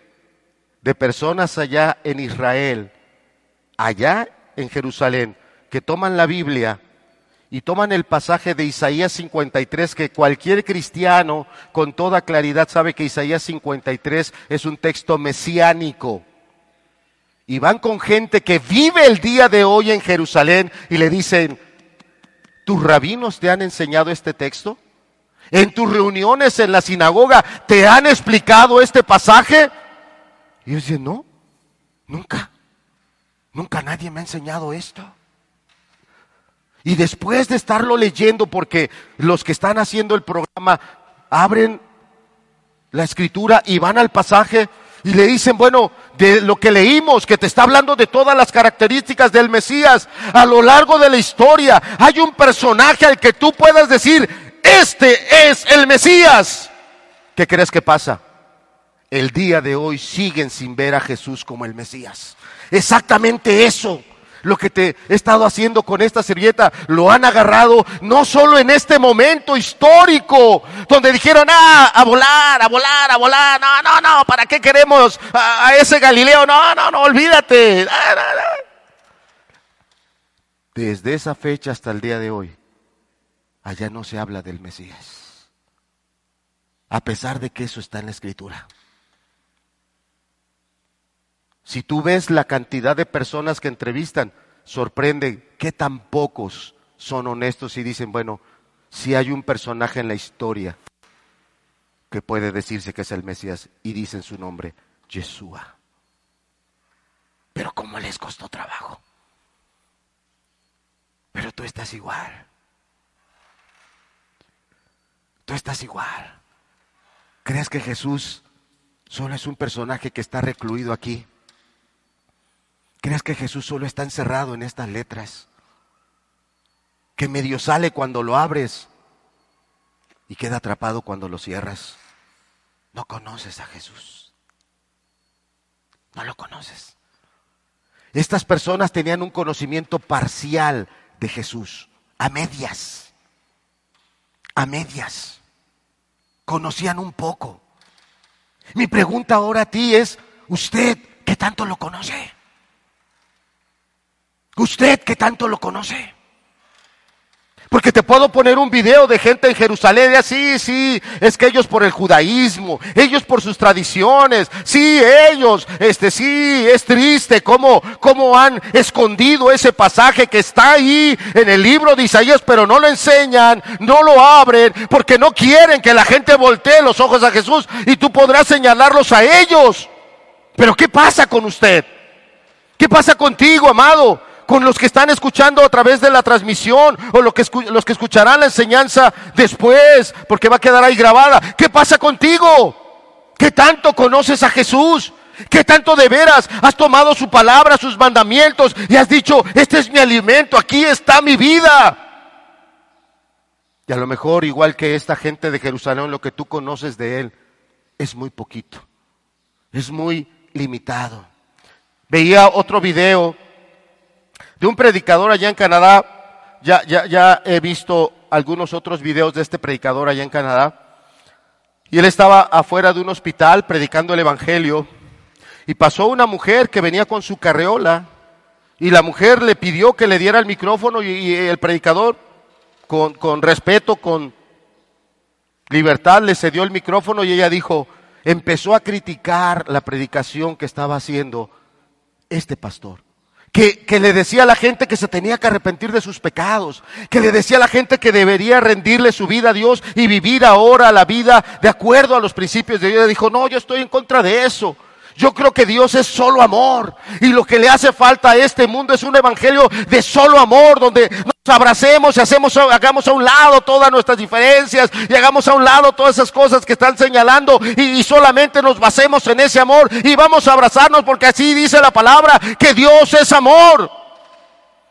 de personas allá en Israel, allá en Jerusalén, que toman la Biblia y toman el pasaje de Isaías 53, que cualquier cristiano con toda claridad sabe que Isaías 53 es un texto mesiánico. Y van con gente que vive el día de hoy en Jerusalén y le dicen, ¿tus rabinos te han enseñado este texto? ¿En tus reuniones en la sinagoga te han explicado este pasaje? Y ellos dicen, no, nunca, nunca nadie me ha enseñado esto. Y después de estarlo leyendo, porque los que están haciendo el programa abren la escritura y van al pasaje y le dicen, bueno, de lo que leímos, que te está hablando de todas las características del Mesías, a lo largo de la historia hay un personaje al que tú puedas decir, este es el Mesías. ¿Qué crees que pasa? El día de hoy siguen sin ver a Jesús como el Mesías. Exactamente eso lo que te he estado haciendo con esta servilleta, lo han agarrado no solo en este momento histórico, donde dijeron, ah, a volar, a volar, a volar, no, no, no, ¿para qué queremos a, ese Galileo? No, no, no, olvídate. Desde esa fecha hasta el día de hoy, allá no se habla del Mesías, a pesar de que eso está en la escritura. Si tú ves la cantidad de personas que entrevistan, sorprende qué tan pocos son honestos y dicen, bueno, si hay un personaje en la historia que puede decirse que es el Mesías y dicen su nombre, Yeshua. Pero ¿cómo les costó trabajo? Pero tú estás igual. Tú estás igual. ¿Crees que Jesús solo es un personaje que está recluido aquí? ¿Crees que Jesús solo está encerrado en estas letras? Que medio sale cuando lo abres y queda atrapado cuando lo cierras. No conoces a Jesús. No lo conoces. Estas personas tenían un conocimiento parcial de Jesús, a medias, a medias. Conocían un poco. Mi pregunta ahora a ti es, ¿usted qué tanto lo conoce? Usted que tanto lo conoce. Porque te puedo poner un video de gente en Jerusalén, sí, sí, es que ellos por el judaísmo, ellos por sus tradiciones, sí, ellos, este, sí, es triste cómo, cómo han escondido ese pasaje que está ahí en el libro de Isaías, pero no lo enseñan, no lo abren, porque no quieren que la gente voltee los ojos a Jesús y tú podrás señalarlos a ellos. Pero ¿qué pasa con usted? ¿Qué pasa contigo, amado? Con los que están escuchando a través de la transmisión o los que, los que escucharán la enseñanza después, porque va a quedar ahí grabada. ¿Qué pasa contigo? ¿Qué tanto conoces a Jesús? ¿Qué tanto de veras has tomado su palabra, sus mandamientos y has dicho, este es mi alimento, aquí está mi vida? Y a lo mejor, igual que esta gente de Jerusalén, lo que tú conoces de Él es muy poquito, es muy limitado. Veía otro video de un predicador allá en Canadá. Ya, ya, ya he visto algunos otros videos de este predicador allá en Canadá. Y él estaba afuera de un hospital predicando el Evangelio. Y pasó una mujer que venía con su carreola. Y la mujer le pidió que le diera el micrófono y, el predicador, con, con respeto, con libertad, le cedió el micrófono y ella dijo, empezó a criticar la predicación que estaba haciendo este pastor. Que, que, le decía a la gente que se tenía que arrepentir de sus pecados, que le decía a la gente que debería rendirle su vida a Dios y vivir ahora la vida de acuerdo a los principios de Dios. Dijo, no, yo estoy en contra de eso. Yo creo que Dios es solo amor y lo que le hace falta a este mundo es un evangelio de solo amor donde nos abracemos y hacemos, hagamos a un lado todas nuestras diferencias y hagamos a un lado todas esas cosas que están señalando y, y solamente nos basemos en ese amor y vamos a abrazarnos porque así dice la palabra que Dios es amor.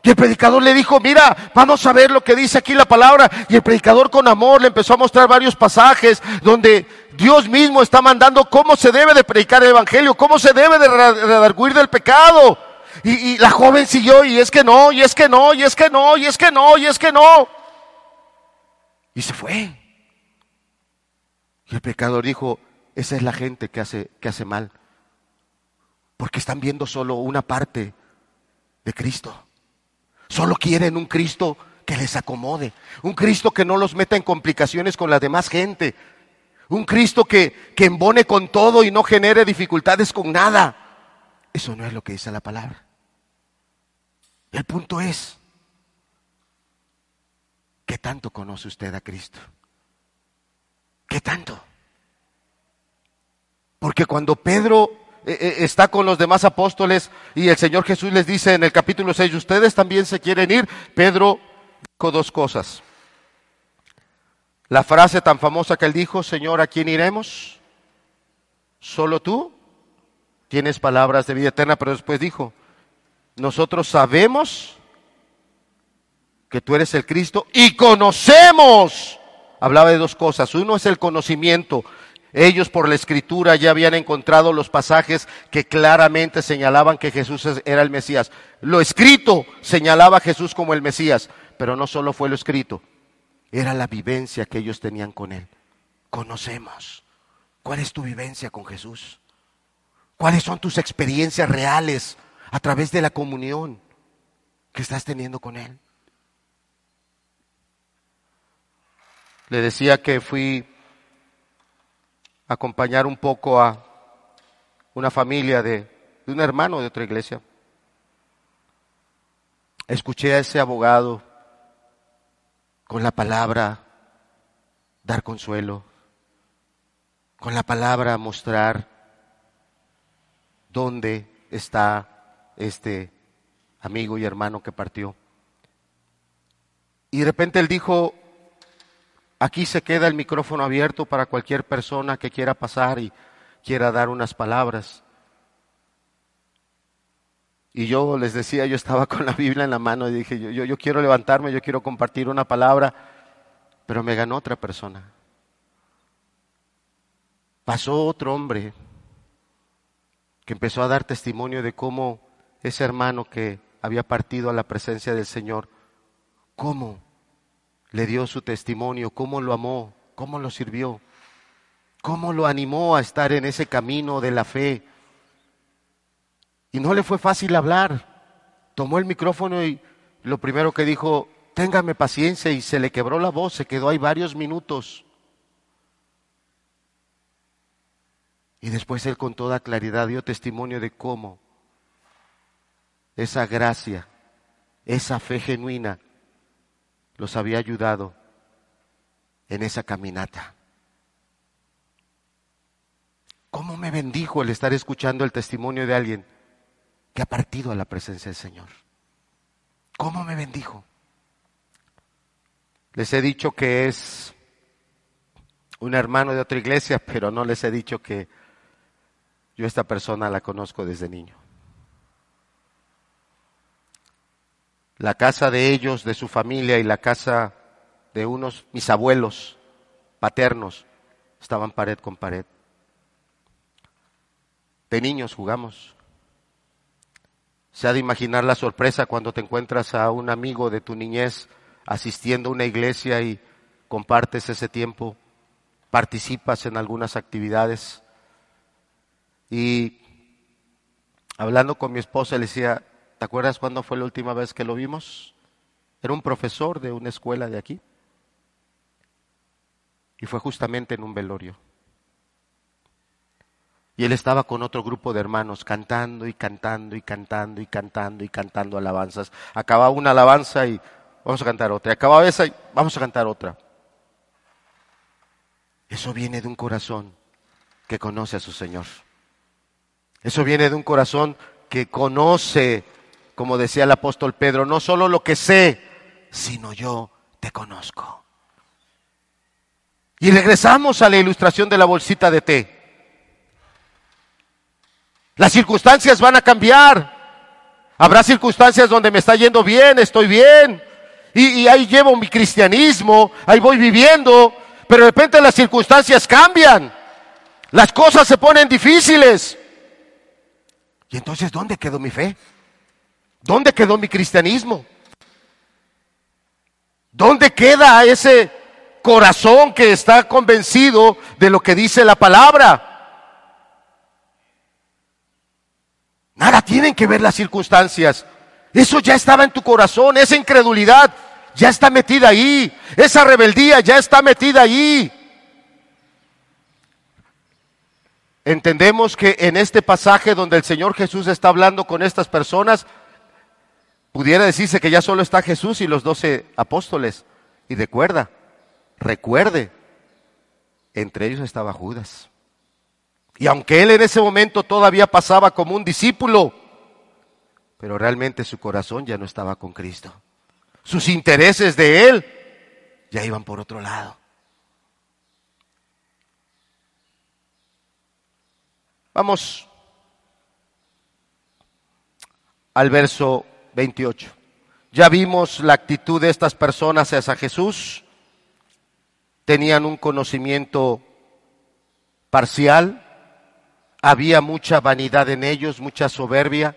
Y el predicador le dijo, mira, vamos a ver lo que dice aquí la palabra. Y el predicador con amor le empezó a mostrar varios pasajes donde Dios mismo está mandando cómo se debe de predicar el Evangelio, cómo se debe de redarguir del pecado. Y, y, la joven siguió y es que no, y es que no, y es que no, y es que no, y es que no. Y se fue. Y el pecador dijo, esa es la gente que hace, que hace mal. Porque están viendo solo una parte de Cristo. Solo quieren un Cristo que les acomode, un Cristo que no los meta en complicaciones con la demás gente, un Cristo que, que embone con todo y no genere dificultades con nada. Eso no es lo que dice la palabra. El punto es, ¿qué tanto conoce usted a Cristo? ¿Qué tanto? Porque cuando Pedro está con los demás apóstoles y el Señor Jesús les dice en el capítulo 6, ustedes también se quieren ir. Pedro dijo dos cosas. La frase tan famosa que él dijo, Señor, ¿a quién iremos? Solo tú tienes palabras de vida eterna, pero después dijo, nosotros sabemos que tú eres el Cristo y conocemos. Hablaba de dos cosas. Uno es el conocimiento. Ellos por la escritura ya habían encontrado los pasajes que claramente señalaban que Jesús era el Mesías. Lo escrito señalaba a Jesús como el Mesías, pero no solo fue lo escrito, era la vivencia que ellos tenían con Él. Conocemos. ¿Cuál es tu vivencia con Jesús? ¿Cuáles son tus experiencias reales a través de la comunión que estás teniendo con Él? Le decía que fui acompañar un poco a una familia de, de un hermano de otra iglesia. Escuché a ese abogado con la palabra dar consuelo, con la palabra mostrar dónde está este amigo y hermano que partió. Y de repente él dijo, Aquí se queda el micrófono abierto para cualquier persona que quiera pasar y quiera dar unas palabras. Y yo les decía, yo estaba con la Biblia en la mano y dije, yo, yo, yo quiero levantarme, yo quiero compartir una palabra, pero me ganó otra persona. Pasó otro hombre que empezó a dar testimonio de cómo ese hermano que había partido a la presencia del Señor, cómo le dio su testimonio, cómo lo amó, cómo lo sirvió, cómo lo animó a estar en ese camino de la fe. Y no le fue fácil hablar. Tomó el micrófono y lo primero que dijo, téngame paciencia y se le quebró la voz, se quedó ahí varios minutos. Y después él con toda claridad dio testimonio de cómo esa gracia, esa fe genuina los había ayudado en esa caminata. ¿Cómo me bendijo el estar escuchando el testimonio de alguien que ha partido a la presencia del Señor? ¿Cómo me bendijo? Les he dicho que es un hermano de otra iglesia, pero no les he dicho que yo esta persona la conozco desde niño. la casa de ellos, de su familia y la casa de unos, mis abuelos paternos, estaban pared con pared. De niños jugamos. Se ha de imaginar la sorpresa cuando te encuentras a un amigo de tu niñez asistiendo a una iglesia y compartes ese tiempo, participas en algunas actividades. Y hablando con mi esposa le decía, ¿Te acuerdas cuándo fue la última vez que lo vimos? Era un profesor de una escuela de aquí. Y fue justamente en un velorio. Y él estaba con otro grupo de hermanos cantando y cantando y cantando y cantando y cantando alabanzas. Acababa una alabanza y vamos a cantar otra. Acababa esa y vamos a cantar otra. Eso viene de un corazón que conoce a su Señor. Eso viene de un corazón que conoce, como decía el apóstol Pedro, no solo lo que sé, sino yo te conozco. Y regresamos a la ilustración de la bolsita de té. Las circunstancias van a cambiar. Habrá circunstancias donde me está yendo bien, estoy bien. Y, ahí llevo mi cristianismo, ahí voy viviendo. Pero de repente las circunstancias cambian. Las cosas se ponen difíciles. Y entonces, ¿dónde quedó mi fe? ¿Dónde quedó mi cristianismo? ¿Dónde queda ese corazón que está convencido de lo que dice la palabra? Nada tienen que ver las circunstancias. Eso ya estaba en tu corazón, esa incredulidad ya está metida ahí, esa rebeldía ya está metida ahí. Entendemos que en este pasaje donde el Señor Jesús está hablando con estas personas, pudiera decirse que ya solo está Jesús y los doce apóstoles. Y recuerda, recuerde, entre ellos estaba Judas. Y aunque él en ese momento todavía pasaba como un discípulo, pero realmente su corazón ya no estaba con Cristo. Sus intereses de él ya iban por otro lado. Vamos al verso 28. Ya vimos la actitud de estas personas hacia Jesús. Tenían un conocimiento parcial, había mucha vanidad en ellos, mucha soberbia.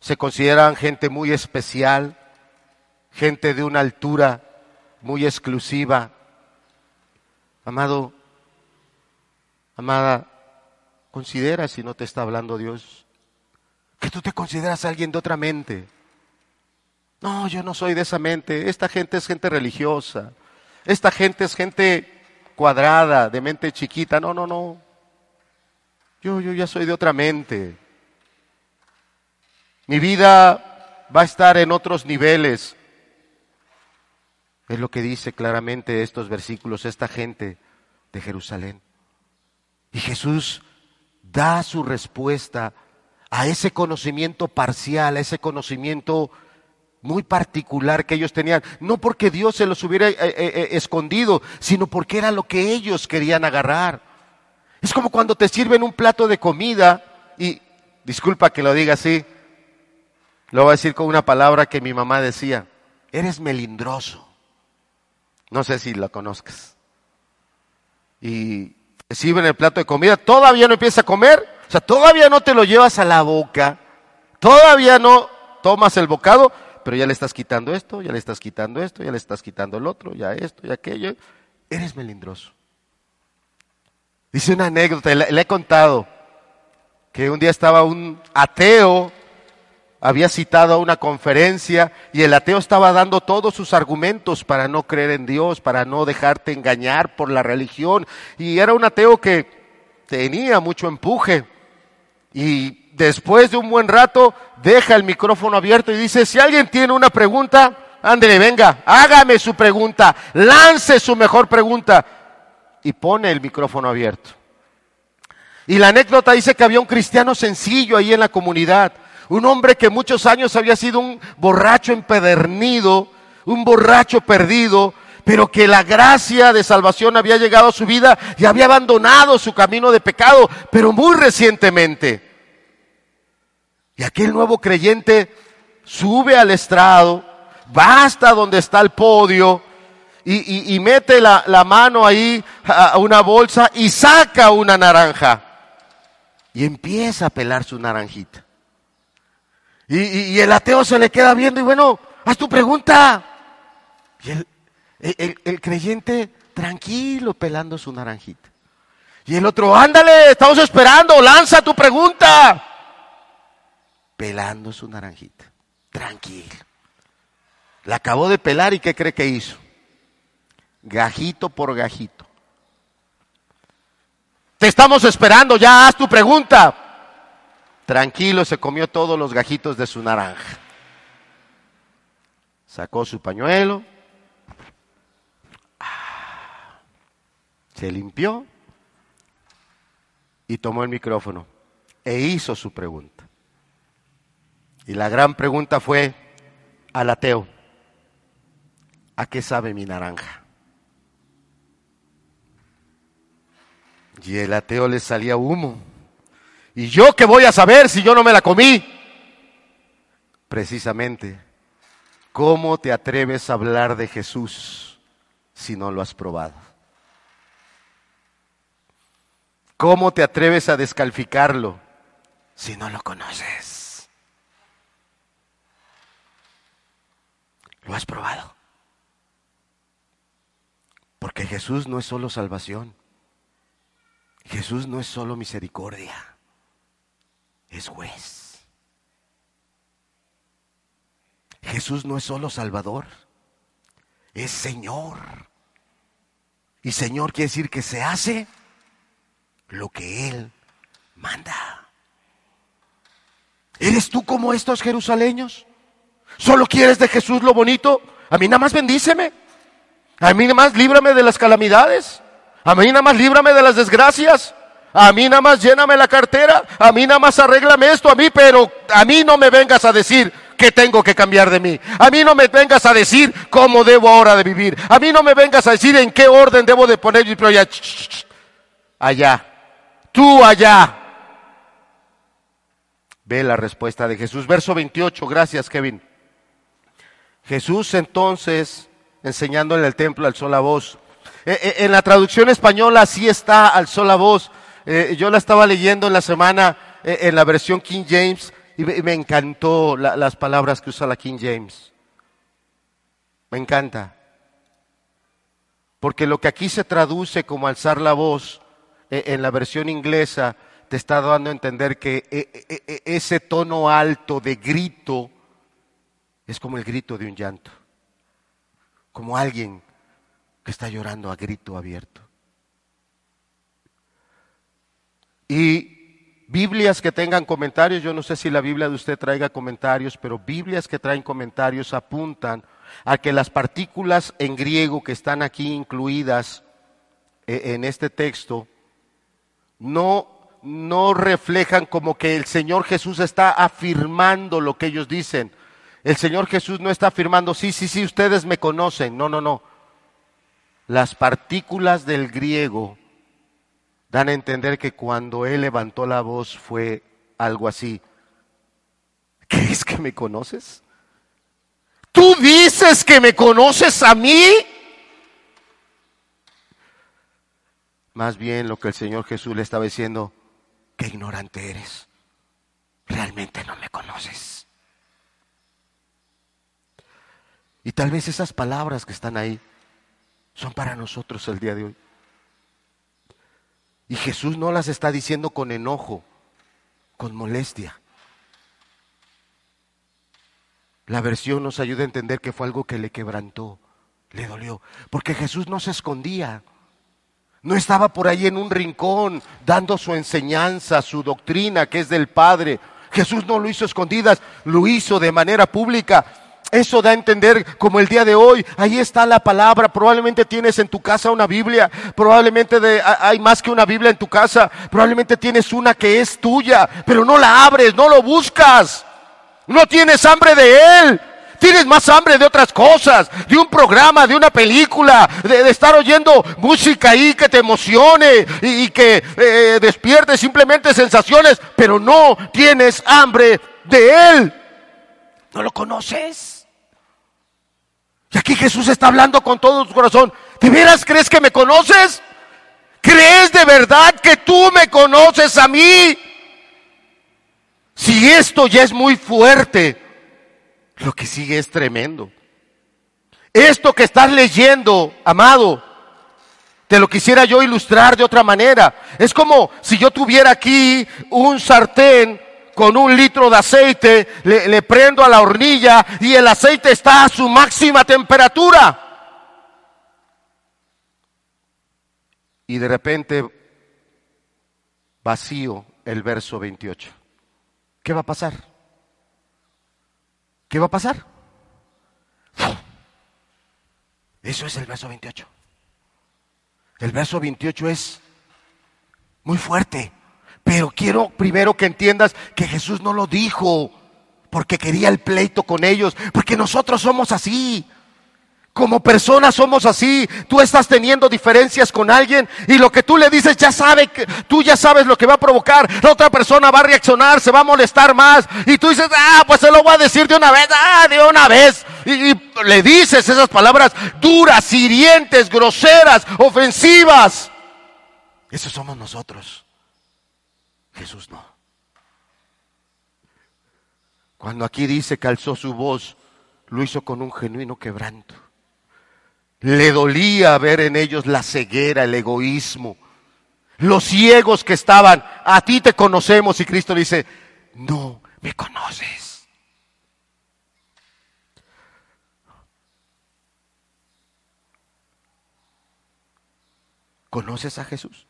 Se consideran gente muy especial, gente de una altura muy exclusiva. Amado, amada, considera si no te está hablando Dios, que tú te consideras alguien de otra mente. No, yo no soy de esa mente. Esta gente es gente religiosa. Esta gente es gente cuadrada, de mente chiquita. No, no, no. Yo, yo ya soy de otra mente. Mi vida va a estar en otros niveles. Es lo que dice claramente estos versículos, esta gente de Jerusalén. Y Jesús da su respuesta a ese conocimiento parcial, a ese conocimiento muy particular que ellos tenían, no porque Dios se los hubiera eh, eh, eh, escondido, sino porque era lo que ellos querían agarrar. Es como cuando te sirven un plato de comida y, disculpa que lo diga así, lo voy a decir con una palabra que mi mamá decía, eres melindroso. No sé si lo conozcas. Y te sirven el plato de comida, todavía no empiezas a comer, o sea, todavía no te lo llevas a la boca, todavía no tomas el bocado, pero ya le estás quitando esto, ya le estás quitando esto, ya le estás quitando el otro, ya esto, ya aquello. Eres melindroso. Dice una anécdota, le, he contado, que un día estaba un ateo, había citado a una conferencia y el ateo estaba dando todos sus argumentos para no creer en Dios, para no dejarte engañar por la religión. Y era un ateo que tenía mucho empuje. Y después de un buen rato deja el micrófono abierto y dice, si alguien tiene una pregunta, ándele, venga, hágame su pregunta, lance su mejor pregunta y pone el micrófono abierto. Y la anécdota dice que había un cristiano sencillo ahí en la comunidad, un hombre que muchos años había sido un borracho empedernido, un borracho perdido, pero que la gracia de salvación había llegado a su vida y había abandonado su camino de pecado, pero muy recientemente. Y aquel nuevo creyente sube al estrado, va hasta donde está el podio, y, mete la, mano ahí a una bolsa y saca una naranja. Y empieza a pelar su naranjita. Y, el ateo se le queda viendo y bueno, haz tu pregunta. Y el, el creyente tranquilo pelando su naranjita. Y el otro, ándale, estamos esperando, lanza tu pregunta. Pelando su naranjita. Tranquilo. La acabó de pelar y ¿qué cree que hizo? Gajito por gajito. Te estamos esperando, ya haz tu pregunta. Tranquilo, se comió todos los gajitos de su naranja. Sacó su pañuelo, se limpió y tomó el micrófono e hizo su pregunta. Y la gran pregunta fue al ateo, ¿a qué sabe mi naranja? Y el ateo le salía humo. ¿Y yo qué voy a saber si yo no me la comí? Precisamente, ¿cómo te atreves a hablar de Jesús si no lo has probado? ¿Cómo te atreves a descalificarlo si no lo conoces? ¿Lo has probado? Porque Jesús no es solo salvación. Jesús no es solo misericordia. Es juez. Jesús no es solo Salvador. Es Señor. Y Señor quiere decir que se hace lo que Él manda. ¿Eres tú como estos jerusaleños? ¿Solo quieres de Jesús lo bonito? A mí nada más bendíceme. A mí nada más líbrame de las calamidades. A mí nada más líbrame de las desgracias. A mí nada más lléname la cartera. A mí nada más arréglame esto a mí, pero a mí no me vengas a decir que tengo que cambiar de mí. A mí no me vengas a decir cómo debo ahora de vivir. A mí no me vengas a decir en qué orden debo de poner mi proyecto. Allá tú allá. Ve la respuesta de Jesús. Verso 28, gracias Kevin. Jesús entonces, enseñándole el templo al sola voz. Eh, eh, en la traducción española sí está al sola voz. Eh, yo la estaba leyendo en la semana en la versión King James y me, encantó las palabras que usa la King James. Me encanta. Porque lo que aquí se traduce como alzar la voz, en la versión inglesa te está dando a entender que ese tono alto de grito es como el grito de un llanto, como alguien que está llorando a grito abierto. Y Biblias que tengan comentarios, yo no sé si la Biblia de usted traiga comentarios, pero Biblias que traen comentarios apuntan a que las partículas en griego que están aquí incluidas en este texto no, no reflejan como que el Señor Jesús está afirmando lo que ellos dicen. El Señor Jesús no está afirmando, sí, sí, sí, ustedes me conocen. No, no, no. Las partículas del griego dan a entender que cuando Él levantó la voz fue algo así. ¿Crees que me conoces? ¿Tú dices que me conoces a mí? Más bien lo que el Señor Jesús le estaba diciendo, qué ignorante eres. Realmente no me conoces. Y tal vez esas palabras que están ahí son para nosotros el día de hoy. Y Jesús no las está diciendo con enojo, con molestia. La versión nos ayuda a entender que fue algo que le quebrantó, le dolió, porque Jesús no se escondía. No estaba por ahí en un rincón dando su enseñanza, su doctrina que es del Padre. Jesús no lo hizo escondidas, lo hizo de manera pública. Eso da a entender como el día de hoy, ahí está la palabra, probablemente tienes en tu casa una Biblia, probablemente hay más que una Biblia en tu casa, probablemente tienes una que es tuya, pero no la abres, no lo buscas, no tienes hambre de Él, Tienes más hambre de otras cosas, de un programa, de una película, de, estar oyendo música ahí que te emocione y, que eh, despierte simplemente sensaciones, pero no tienes hambre de Él. ¿No lo conoces? Y aquí Jesús está hablando con todo su corazón. ¿De veras crees que me conoces? ¿Crees de verdad que tú me conoces a mí? Si esto ya es muy fuerte, lo que sigue es tremendo. Esto que estás leyendo, amado, te lo quisiera yo ilustrar de otra manera. Es como si yo tuviera aquí un sartén con un litro de aceite, le, prendo a la hornilla y el aceite está a su máxima temperatura. Y de repente vacío el verso 28. ¿Qué va a pasar? ¿Qué va a pasar? Eso es el verso 28. El verso 28 es muy fuerte, pero quiero primero que entiendas que Jesús no lo dijo porque quería el pleito con ellos, porque nosotros somos así. Como personas somos así. Tú estás teniendo diferencias con alguien y lo que tú le dices ya sabe que tú ya sabes lo que va a provocar. La otra persona va a reaccionar, se va a molestar más y tú dices, "Ah, pues se lo voy a decir de una vez, ah, de una vez." Y, le dices esas palabras duras, hirientes, groseras, ofensivas. Esos somos nosotros. Jesús no. Cuando aquí dice que alzó su voz, lo hizo con un genuino quebranto. Le dolía ver en ellos la ceguera, el egoísmo, los ciegos que estaban. A ti te conocemos y Cristo dice, no me conoces. ¿Conoces a Jesús?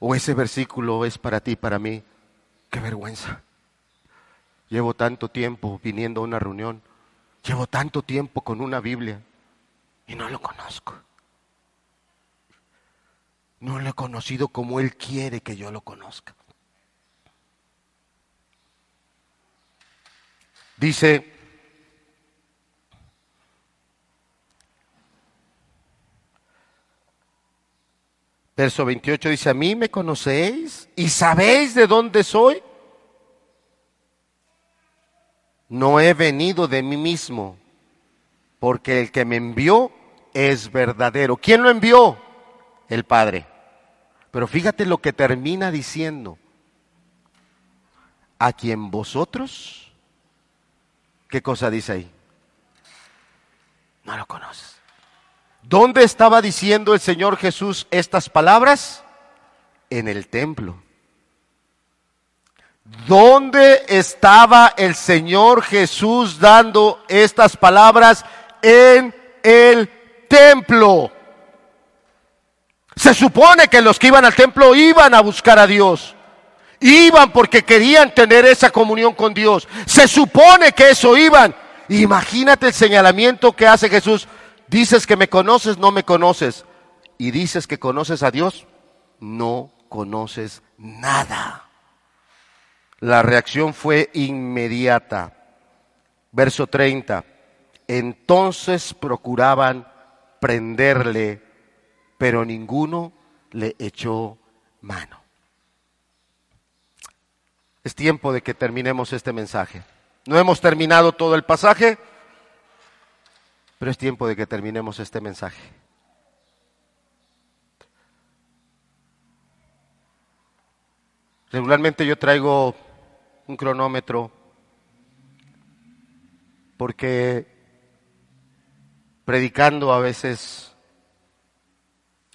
¿O ese versículo es para ti, para mí? Qué vergüenza. Llevo tanto tiempo viniendo a una reunión Llevo tanto tiempo con una Biblia y no lo conozco. No lo he conocido como Él quiere que yo lo conozca. Dice, verso 28 dice, a mí me conocéis y sabéis de dónde soy no he venido de mí mismo, porque el que me envió es verdadero. ¿Quién lo envió? El Padre. Pero fíjate lo que termina diciendo. A quien vosotros, ¿qué cosa dice ahí? No lo conoces. ¿Dónde estaba diciendo el Señor Jesús estas palabras? En el templo. ¿Dónde estaba el Señor Jesús dando estas palabras? En el templo. Se supone que los que iban al templo iban a buscar a Dios. Iban porque querían tener esa comunión con Dios. Se supone que eso iban. Imagínate el señalamiento que hace Jesús. Dices que me conoces, no me conoces. Y dices que conoces a Dios, no conoces nada. La reacción fue inmediata. Verso 30. Entonces procuraban prenderle, pero ninguno le echó mano. Es tiempo de que terminemos este mensaje. No hemos terminado todo el pasaje, pero es tiempo de que terminemos este mensaje. Regularmente yo traigo un cronómetro, porque predicando a veces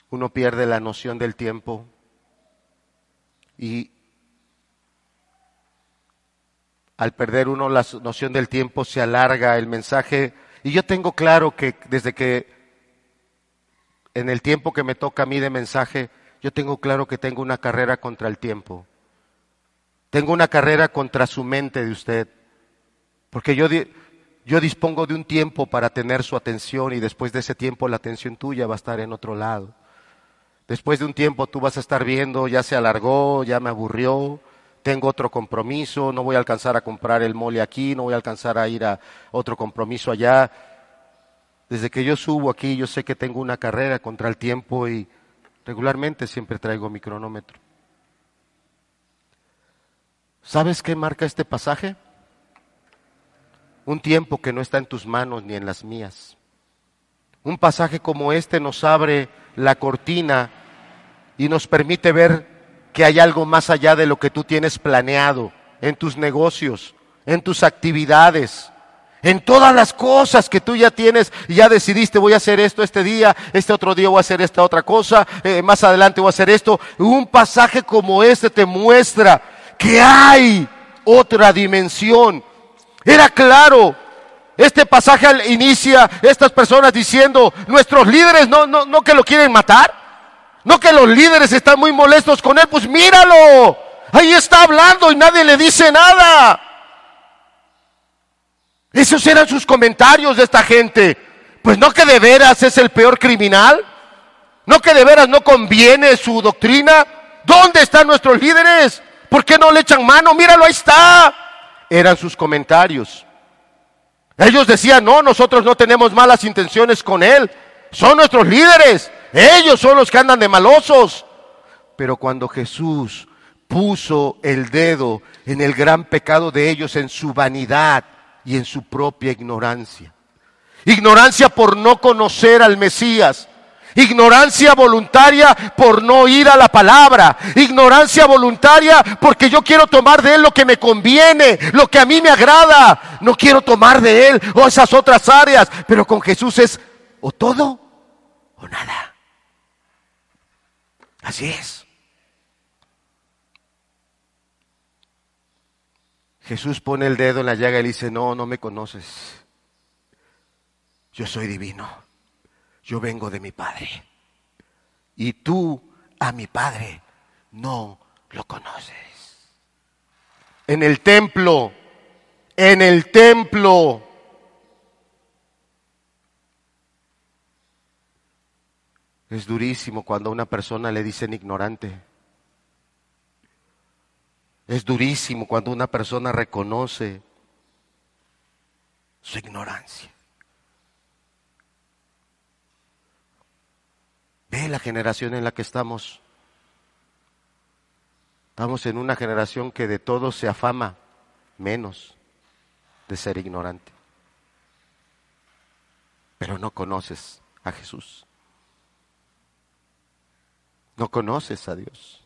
uno pierde la noción del tiempo y al perder uno la noción del tiempo se alarga el mensaje y yo tengo claro que desde que en el tiempo que me toca a mí de mensaje, yo tengo claro que tengo una carrera contra el tiempo. Tengo una carrera contra su mente de usted, porque yo, yo dispongo de un tiempo para tener su atención y después de ese tiempo la atención tuya va a estar en otro lado. Después de un tiempo tú vas a estar viendo, ya se alargó, ya me aburrió, tengo otro compromiso, no voy a alcanzar a comprar el mole aquí, no voy a alcanzar a ir a otro compromiso allá. Desde que yo subo aquí, yo sé que tengo una carrera contra el tiempo y regularmente siempre traigo mi cronómetro. ¿Sabes qué marca este pasaje? Un tiempo que no está en tus manos ni en las mías. Un pasaje como este nos abre la cortina y nos permite ver que hay algo más allá de lo que tú tienes planeado en tus negocios, en tus actividades, en todas las cosas que tú ya tienes y ya decidiste voy a hacer esto este día, este otro día voy a hacer esta otra cosa, eh, más adelante voy a hacer esto. Un pasaje como este te muestra que hay otra dimensión. Era claro. Este pasaje inicia estas personas diciendo, nuestros líderes no, no, no que lo quieren matar. No que los líderes están muy molestos con él, pues míralo. Ahí está hablando y nadie le dice nada. Esos eran sus comentarios de esta gente. Pues no que de veras es el peor criminal. No que de veras no conviene su doctrina. ¿Dónde están nuestros líderes? ¿Por qué no le echan mano? Míralo, ahí está. Eran sus comentarios. Ellos decían, no, nosotros no tenemos malas intenciones con él. Son nuestros líderes. Ellos son los que andan de malosos. Pero cuando Jesús puso el dedo en el gran pecado de ellos, en su vanidad y en su propia ignorancia. Ignorancia por no conocer al Mesías. Ignorancia voluntaria por no ir a la palabra. Ignorancia voluntaria porque yo quiero tomar de Él lo que me conviene, lo que a mí me agrada. No quiero tomar de Él o esas otras áreas. Pero con Jesús es o todo o nada. Así es. Jesús pone el dedo en la llaga y dice, no, no me conoces. Yo soy divino. Yo vengo de mi Padre. Y tú a mi Padre no lo conoces. En el templo, en el templo. Es durísimo cuando a una persona le dicen ignorante. Es durísimo cuando una persona reconoce su ignorancia. Ve la generación en la que estamos. Estamos en una generación que de todo se afama, menos de ser ignorante. Pero no conoces a Jesús. No conoces a Dios.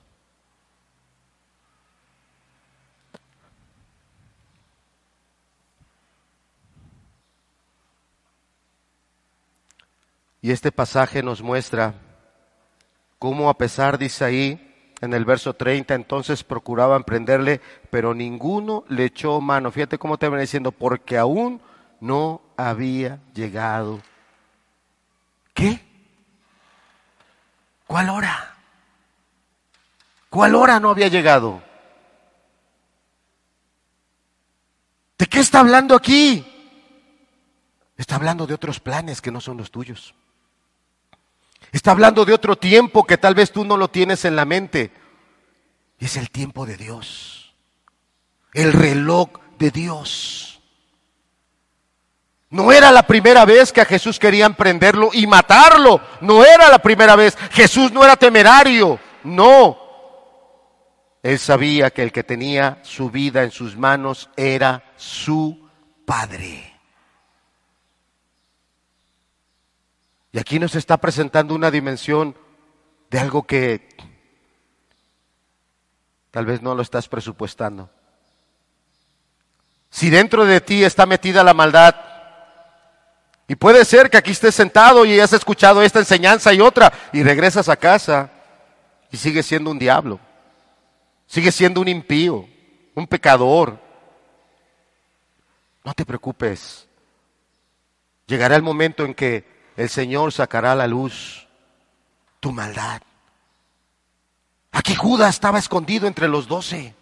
Y este pasaje nos muestra cómo a pesar, dice ahí en el verso 30, entonces procuraban prenderle, pero ninguno le echó mano. Fíjate cómo te viene diciendo, porque aún no había llegado. ¿Qué? ¿Cuál hora? ¿Cuál hora no había llegado? ¿De qué está hablando aquí? Está hablando de otros planes que no son los tuyos. Está hablando de otro tiempo que tal vez tú no lo tienes en la mente. Y es el tiempo de Dios. El reloj de Dios. No era la primera vez que a Jesús querían prenderlo y matarlo. No era la primera vez. Jesús no era temerario. No. Él sabía que el que tenía su vida en sus manos era su Padre. Y aquí nos está presentando una dimensión de algo que tal vez no lo estás presupuestando. Si dentro de ti está metida la maldad, y puede ser que aquí estés sentado y has escuchado esta enseñanza y otra, y regresas a casa y sigues siendo un diablo, sigues siendo un impío, un pecador. No te preocupes. Llegará el momento en que el Señor sacará a la luz tu maldad. Aquí Judas estaba escondido entre los doce.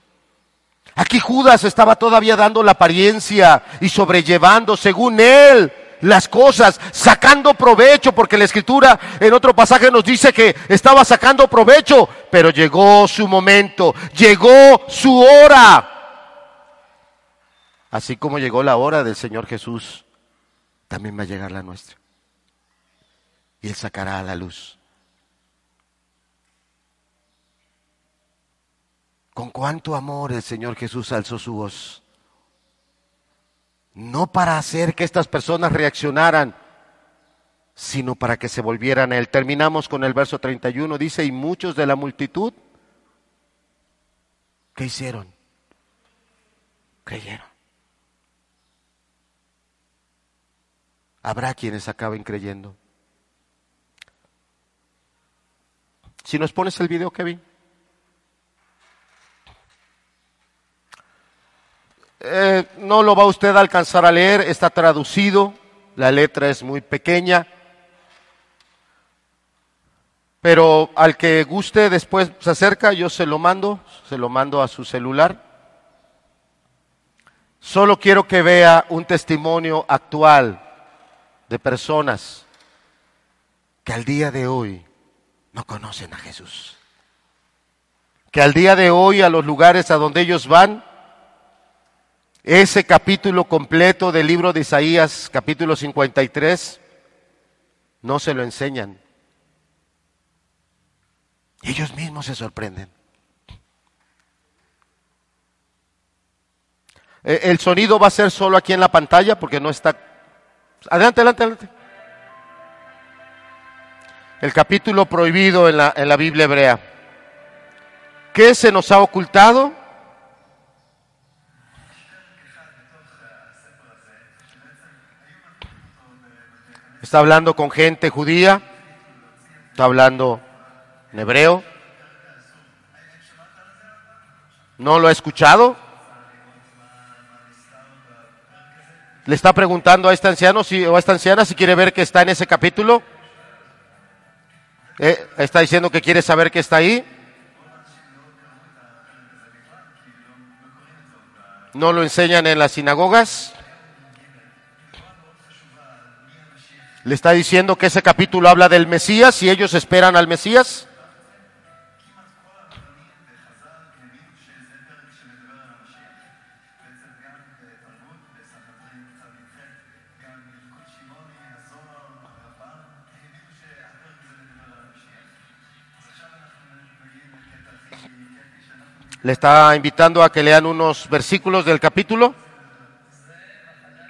Aquí Judas estaba todavía dando la apariencia y sobrellevando según él las cosas, sacando provecho, porque la escritura en otro pasaje nos dice que estaba sacando provecho, pero llegó su momento, llegó su hora. Así como llegó la hora del Señor Jesús, también va a llegar la nuestra y Él sacará a la luz. Con cuánto amor el Señor Jesús alzó su voz. No para hacer que estas personas reaccionaran, sino para que se volvieran a Él. Terminamos con el verso 31, dice, y muchos de la multitud, ¿qué hicieron? Creyeron. Habrá quienes acaben creyendo. Si nos pones el video, Kevin. Eh, no lo va usted a alcanzar a leer, está traducido, la letra es muy pequeña. Pero al que guste después se acerca, yo se lo mando, se lo mando a su celular. Solo quiero que vea un testimonio actual de personas que al día de hoy no conocen a Jesús. Que al día de hoy a los lugares a donde ellos van, ese capítulo completo del libro de Isaías, capítulo 53, no se lo enseñan. Ellos mismos se sorprenden. Eh, el sonido va a ser solo aquí en la pantalla porque no está... Adelante, adelante, adelante. El capítulo prohibido en la, en la Biblia hebrea. ¿Qué se nos ha ocultado? Está hablando con gente judía, está hablando en hebreo. ¿No lo ha escuchado? Le está preguntando a este anciano si, o a esta anciana si quiere ver que está en ese capítulo. Eh, está diciendo que quiere saber que está ahí. No lo enseñan en las sinagogas. Le está diciendo que ese capítulo habla del Mesías y ellos esperan al Mesías. Le está invitando a que lean unos versículos del capítulo.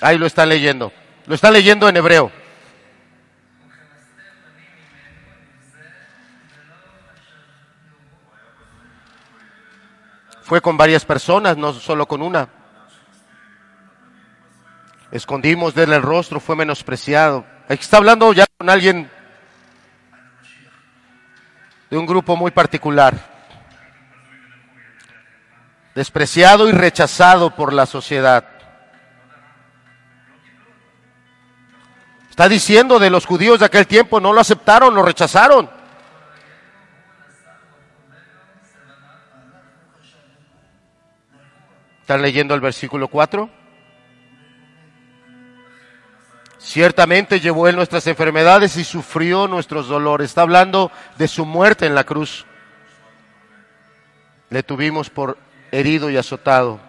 Ahí lo están leyendo. Lo está leyendo en hebreo. Fue con varias personas, no solo con una. Escondimos de el rostro, fue menospreciado. Aquí está hablando ya con alguien de un grupo muy particular despreciado y rechazado por la sociedad. Está diciendo de los judíos de aquel tiempo, no lo aceptaron, lo rechazaron. ¿Están leyendo el versículo 4? Ciertamente llevó él nuestras enfermedades y sufrió nuestros dolores. Está hablando de su muerte en la cruz. Le tuvimos por herido y azotado.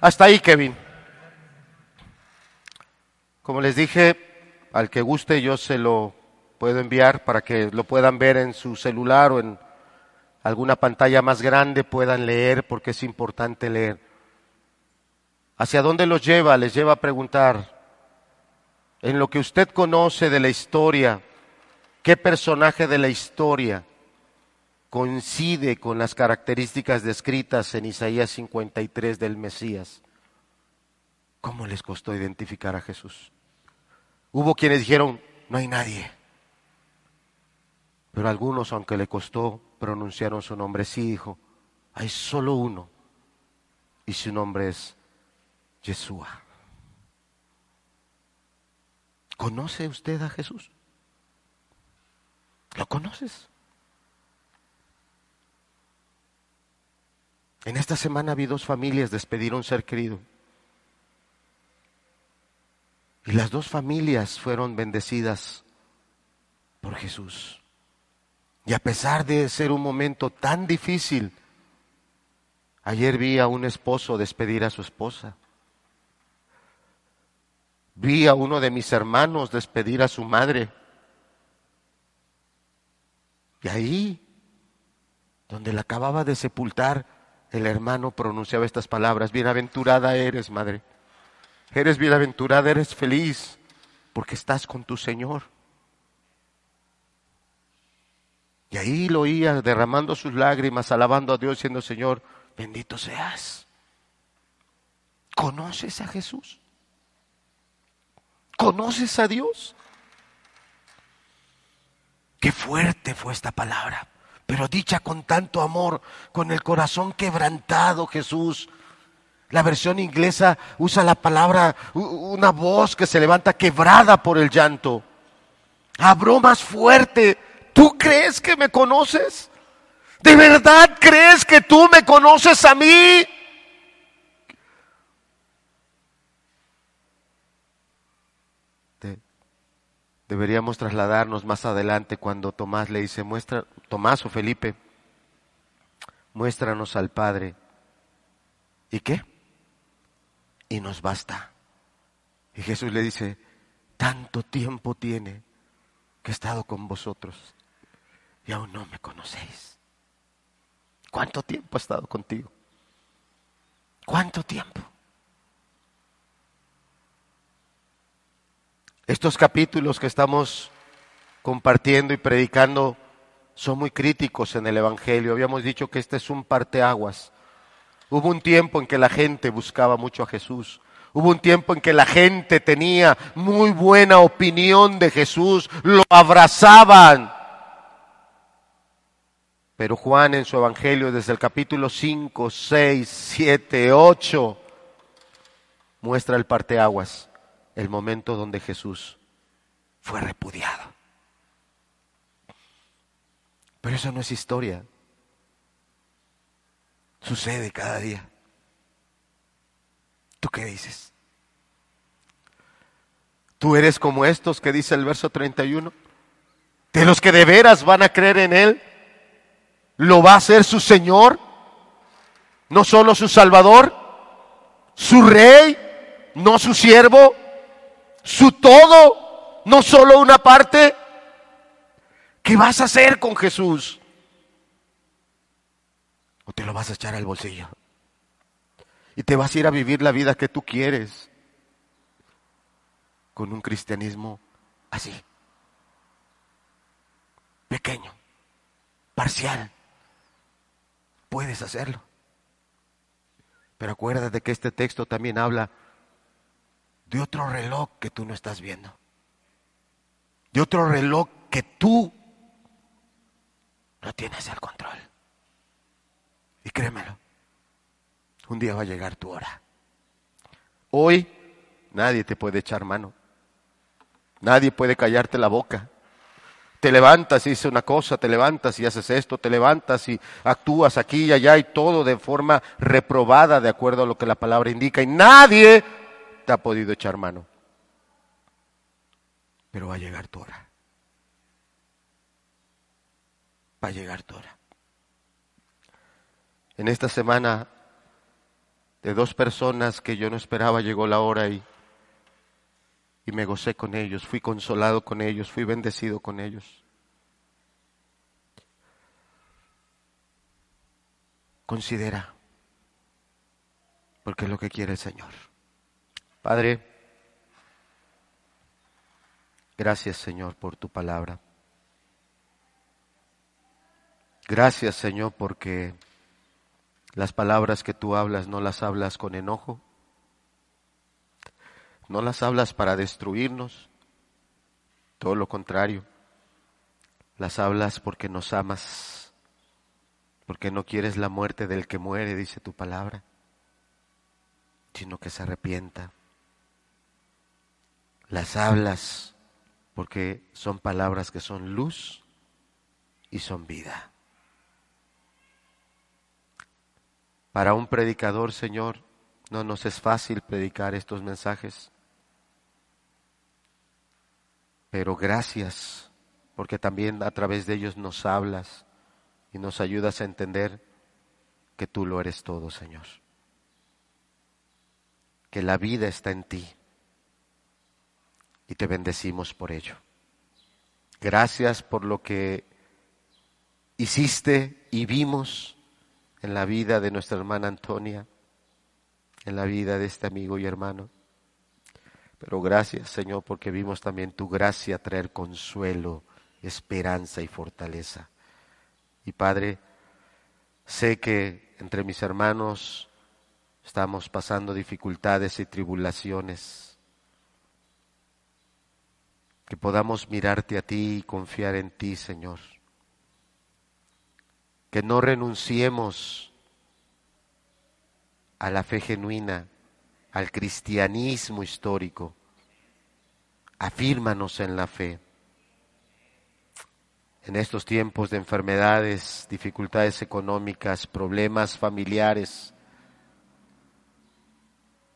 Hasta ahí, Kevin. Como les dije, al que guste yo se lo puedo enviar para que lo puedan ver en su celular o en alguna pantalla más grande, puedan leer porque es importante leer. ¿Hacia dónde los lleva? Les lleva a preguntar, en lo que usted conoce de la historia, ¿qué personaje de la historia coincide con las características descritas en Isaías 53 del Mesías? ¿Cómo les costó identificar a Jesús? Hubo quienes dijeron, no hay nadie. Pero algunos, aunque le costó, pronunciaron su nombre. Sí, dijo, hay solo uno. Y su nombre es Yeshua. ¿Conoce usted a Jesús? ¿Lo conoces? En esta semana vi dos familias despedir a un ser querido. Y las dos familias fueron bendecidas por Jesús. Y a pesar de ser un momento tan difícil, ayer vi a un esposo despedir a su esposa. Vi a uno de mis hermanos despedir a su madre. Y ahí, donde la acababa de sepultar, el hermano pronunciaba estas palabras, bienaventurada eres, madre. Eres bienaventurada, eres feliz, porque estás con tu Señor. Y ahí lo oía derramando sus lágrimas, alabando a Dios, diciendo, Señor, bendito seas. ¿Conoces a Jesús? ¿Conoces a Dios? Qué fuerte fue esta palabra. pero dicha con tanto amor, con el corazón quebrantado, Jesús. La versión inglesa usa la palabra, una voz que se levanta quebrada por el llanto. Habló más fuerte. ¿Tú crees que me conoces? ¿De verdad crees que tú me conoces a mí? deberíamos trasladarnos más adelante cuando Tomás le dice, muestra, Tomás o Felipe, muéstranos al Padre. ¿Y qué? Y nos basta. Y Jesús le dice, tanto tiempo tiene que he estado con vosotros y aún no me conocéis. ¿Cuánto tiempo ha estado contigo? ¿Cuánto tiempo? Estos capítulos que estamos compartiendo y predicando son muy críticos en el Evangelio. Habíamos dicho que este es un parteaguas. Hubo un tiempo en que la gente buscaba mucho a Jesús. Hubo un tiempo en que la gente tenía muy buena opinión de Jesús, lo abrazaban. Pero Juan en su Evangelio, desde el capítulo 5, 6, 7, 8, muestra el parteaguas el momento donde Jesús fue repudiado. Pero eso no es historia. Sucede cada día. ¿Tú qué dices? ¿Tú eres como estos que dice el verso 31? De los que de veras van a creer en Él, lo va a ser su Señor, no solo su Salvador, su Rey, no su siervo, su todo, no solo una parte. ¿Qué vas a hacer con Jesús? ¿O te lo vas a echar al bolsillo? Y te vas a ir a vivir la vida que tú quieres con un cristianismo así, pequeño, parcial. Puedes hacerlo. Pero acuérdate que este texto también habla de otro reloj que tú no estás viendo. De otro reloj que tú no tienes el control. Y créemelo, un día va a llegar tu hora. Hoy nadie te puede echar mano. Nadie puede callarte la boca. Te levantas y dices una cosa, te levantas y haces esto, te levantas y actúas aquí y allá y todo de forma reprobada de acuerdo a lo que la palabra indica. Y nadie ha podido echar mano. Pero va a llegar tu hora. Va a llegar tu hora. En esta semana de dos personas que yo no esperaba llegó la hora y, y me gocé con ellos, fui consolado con ellos, fui bendecido con ellos. Considera, porque es lo que quiere el Señor. Padre, gracias Señor por tu palabra. Gracias Señor porque las palabras que tú hablas no las hablas con enojo, no las hablas para destruirnos, todo lo contrario, las hablas porque nos amas, porque no quieres la muerte del que muere, dice tu palabra, sino que se arrepienta. Las hablas porque son palabras que son luz y son vida. Para un predicador, Señor, no nos es fácil predicar estos mensajes, pero gracias porque también a través de ellos nos hablas y nos ayudas a entender que tú lo eres todo, Señor. Que la vida está en ti y te bendecimos por ello. Gracias por lo que hiciste y vimos en la vida de nuestra hermana Antonia, en la vida de este amigo y hermano. Pero gracias, Señor, porque vimos también tu gracia traer consuelo, esperanza y fortaleza. Y Padre, sé que entre mis hermanos estamos pasando dificultades y tribulaciones que podamos mirarte a ti y confiar en ti, Señor. Que no renunciemos a la fe genuina, al cristianismo histórico. Afírmanos en la fe. En estos tiempos de enfermedades, dificultades económicas, problemas familiares,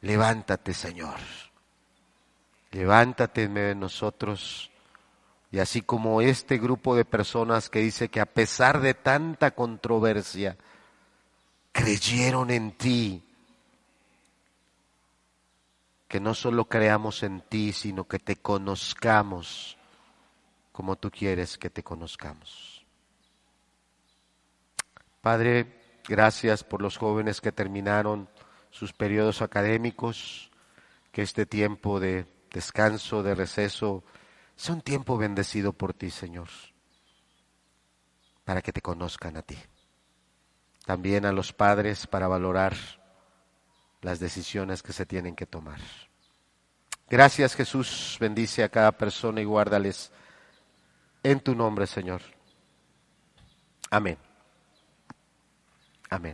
levántate, Señor. Levántate en medio de nosotros. Y así como este grupo de personas que dice que a pesar de tanta controversia, creyeron en ti, que no solo creamos en ti, sino que te conozcamos como tú quieres que te conozcamos. Padre, gracias por los jóvenes que terminaron sus periodos académicos, que este tiempo de descanso, de receso, sea un tiempo bendecido por ti, Señor, para que te conozcan a ti. También a los padres para valorar las decisiones que se tienen que tomar. Gracias Jesús, bendice a cada persona y guárdales en tu nombre, Señor. Amén.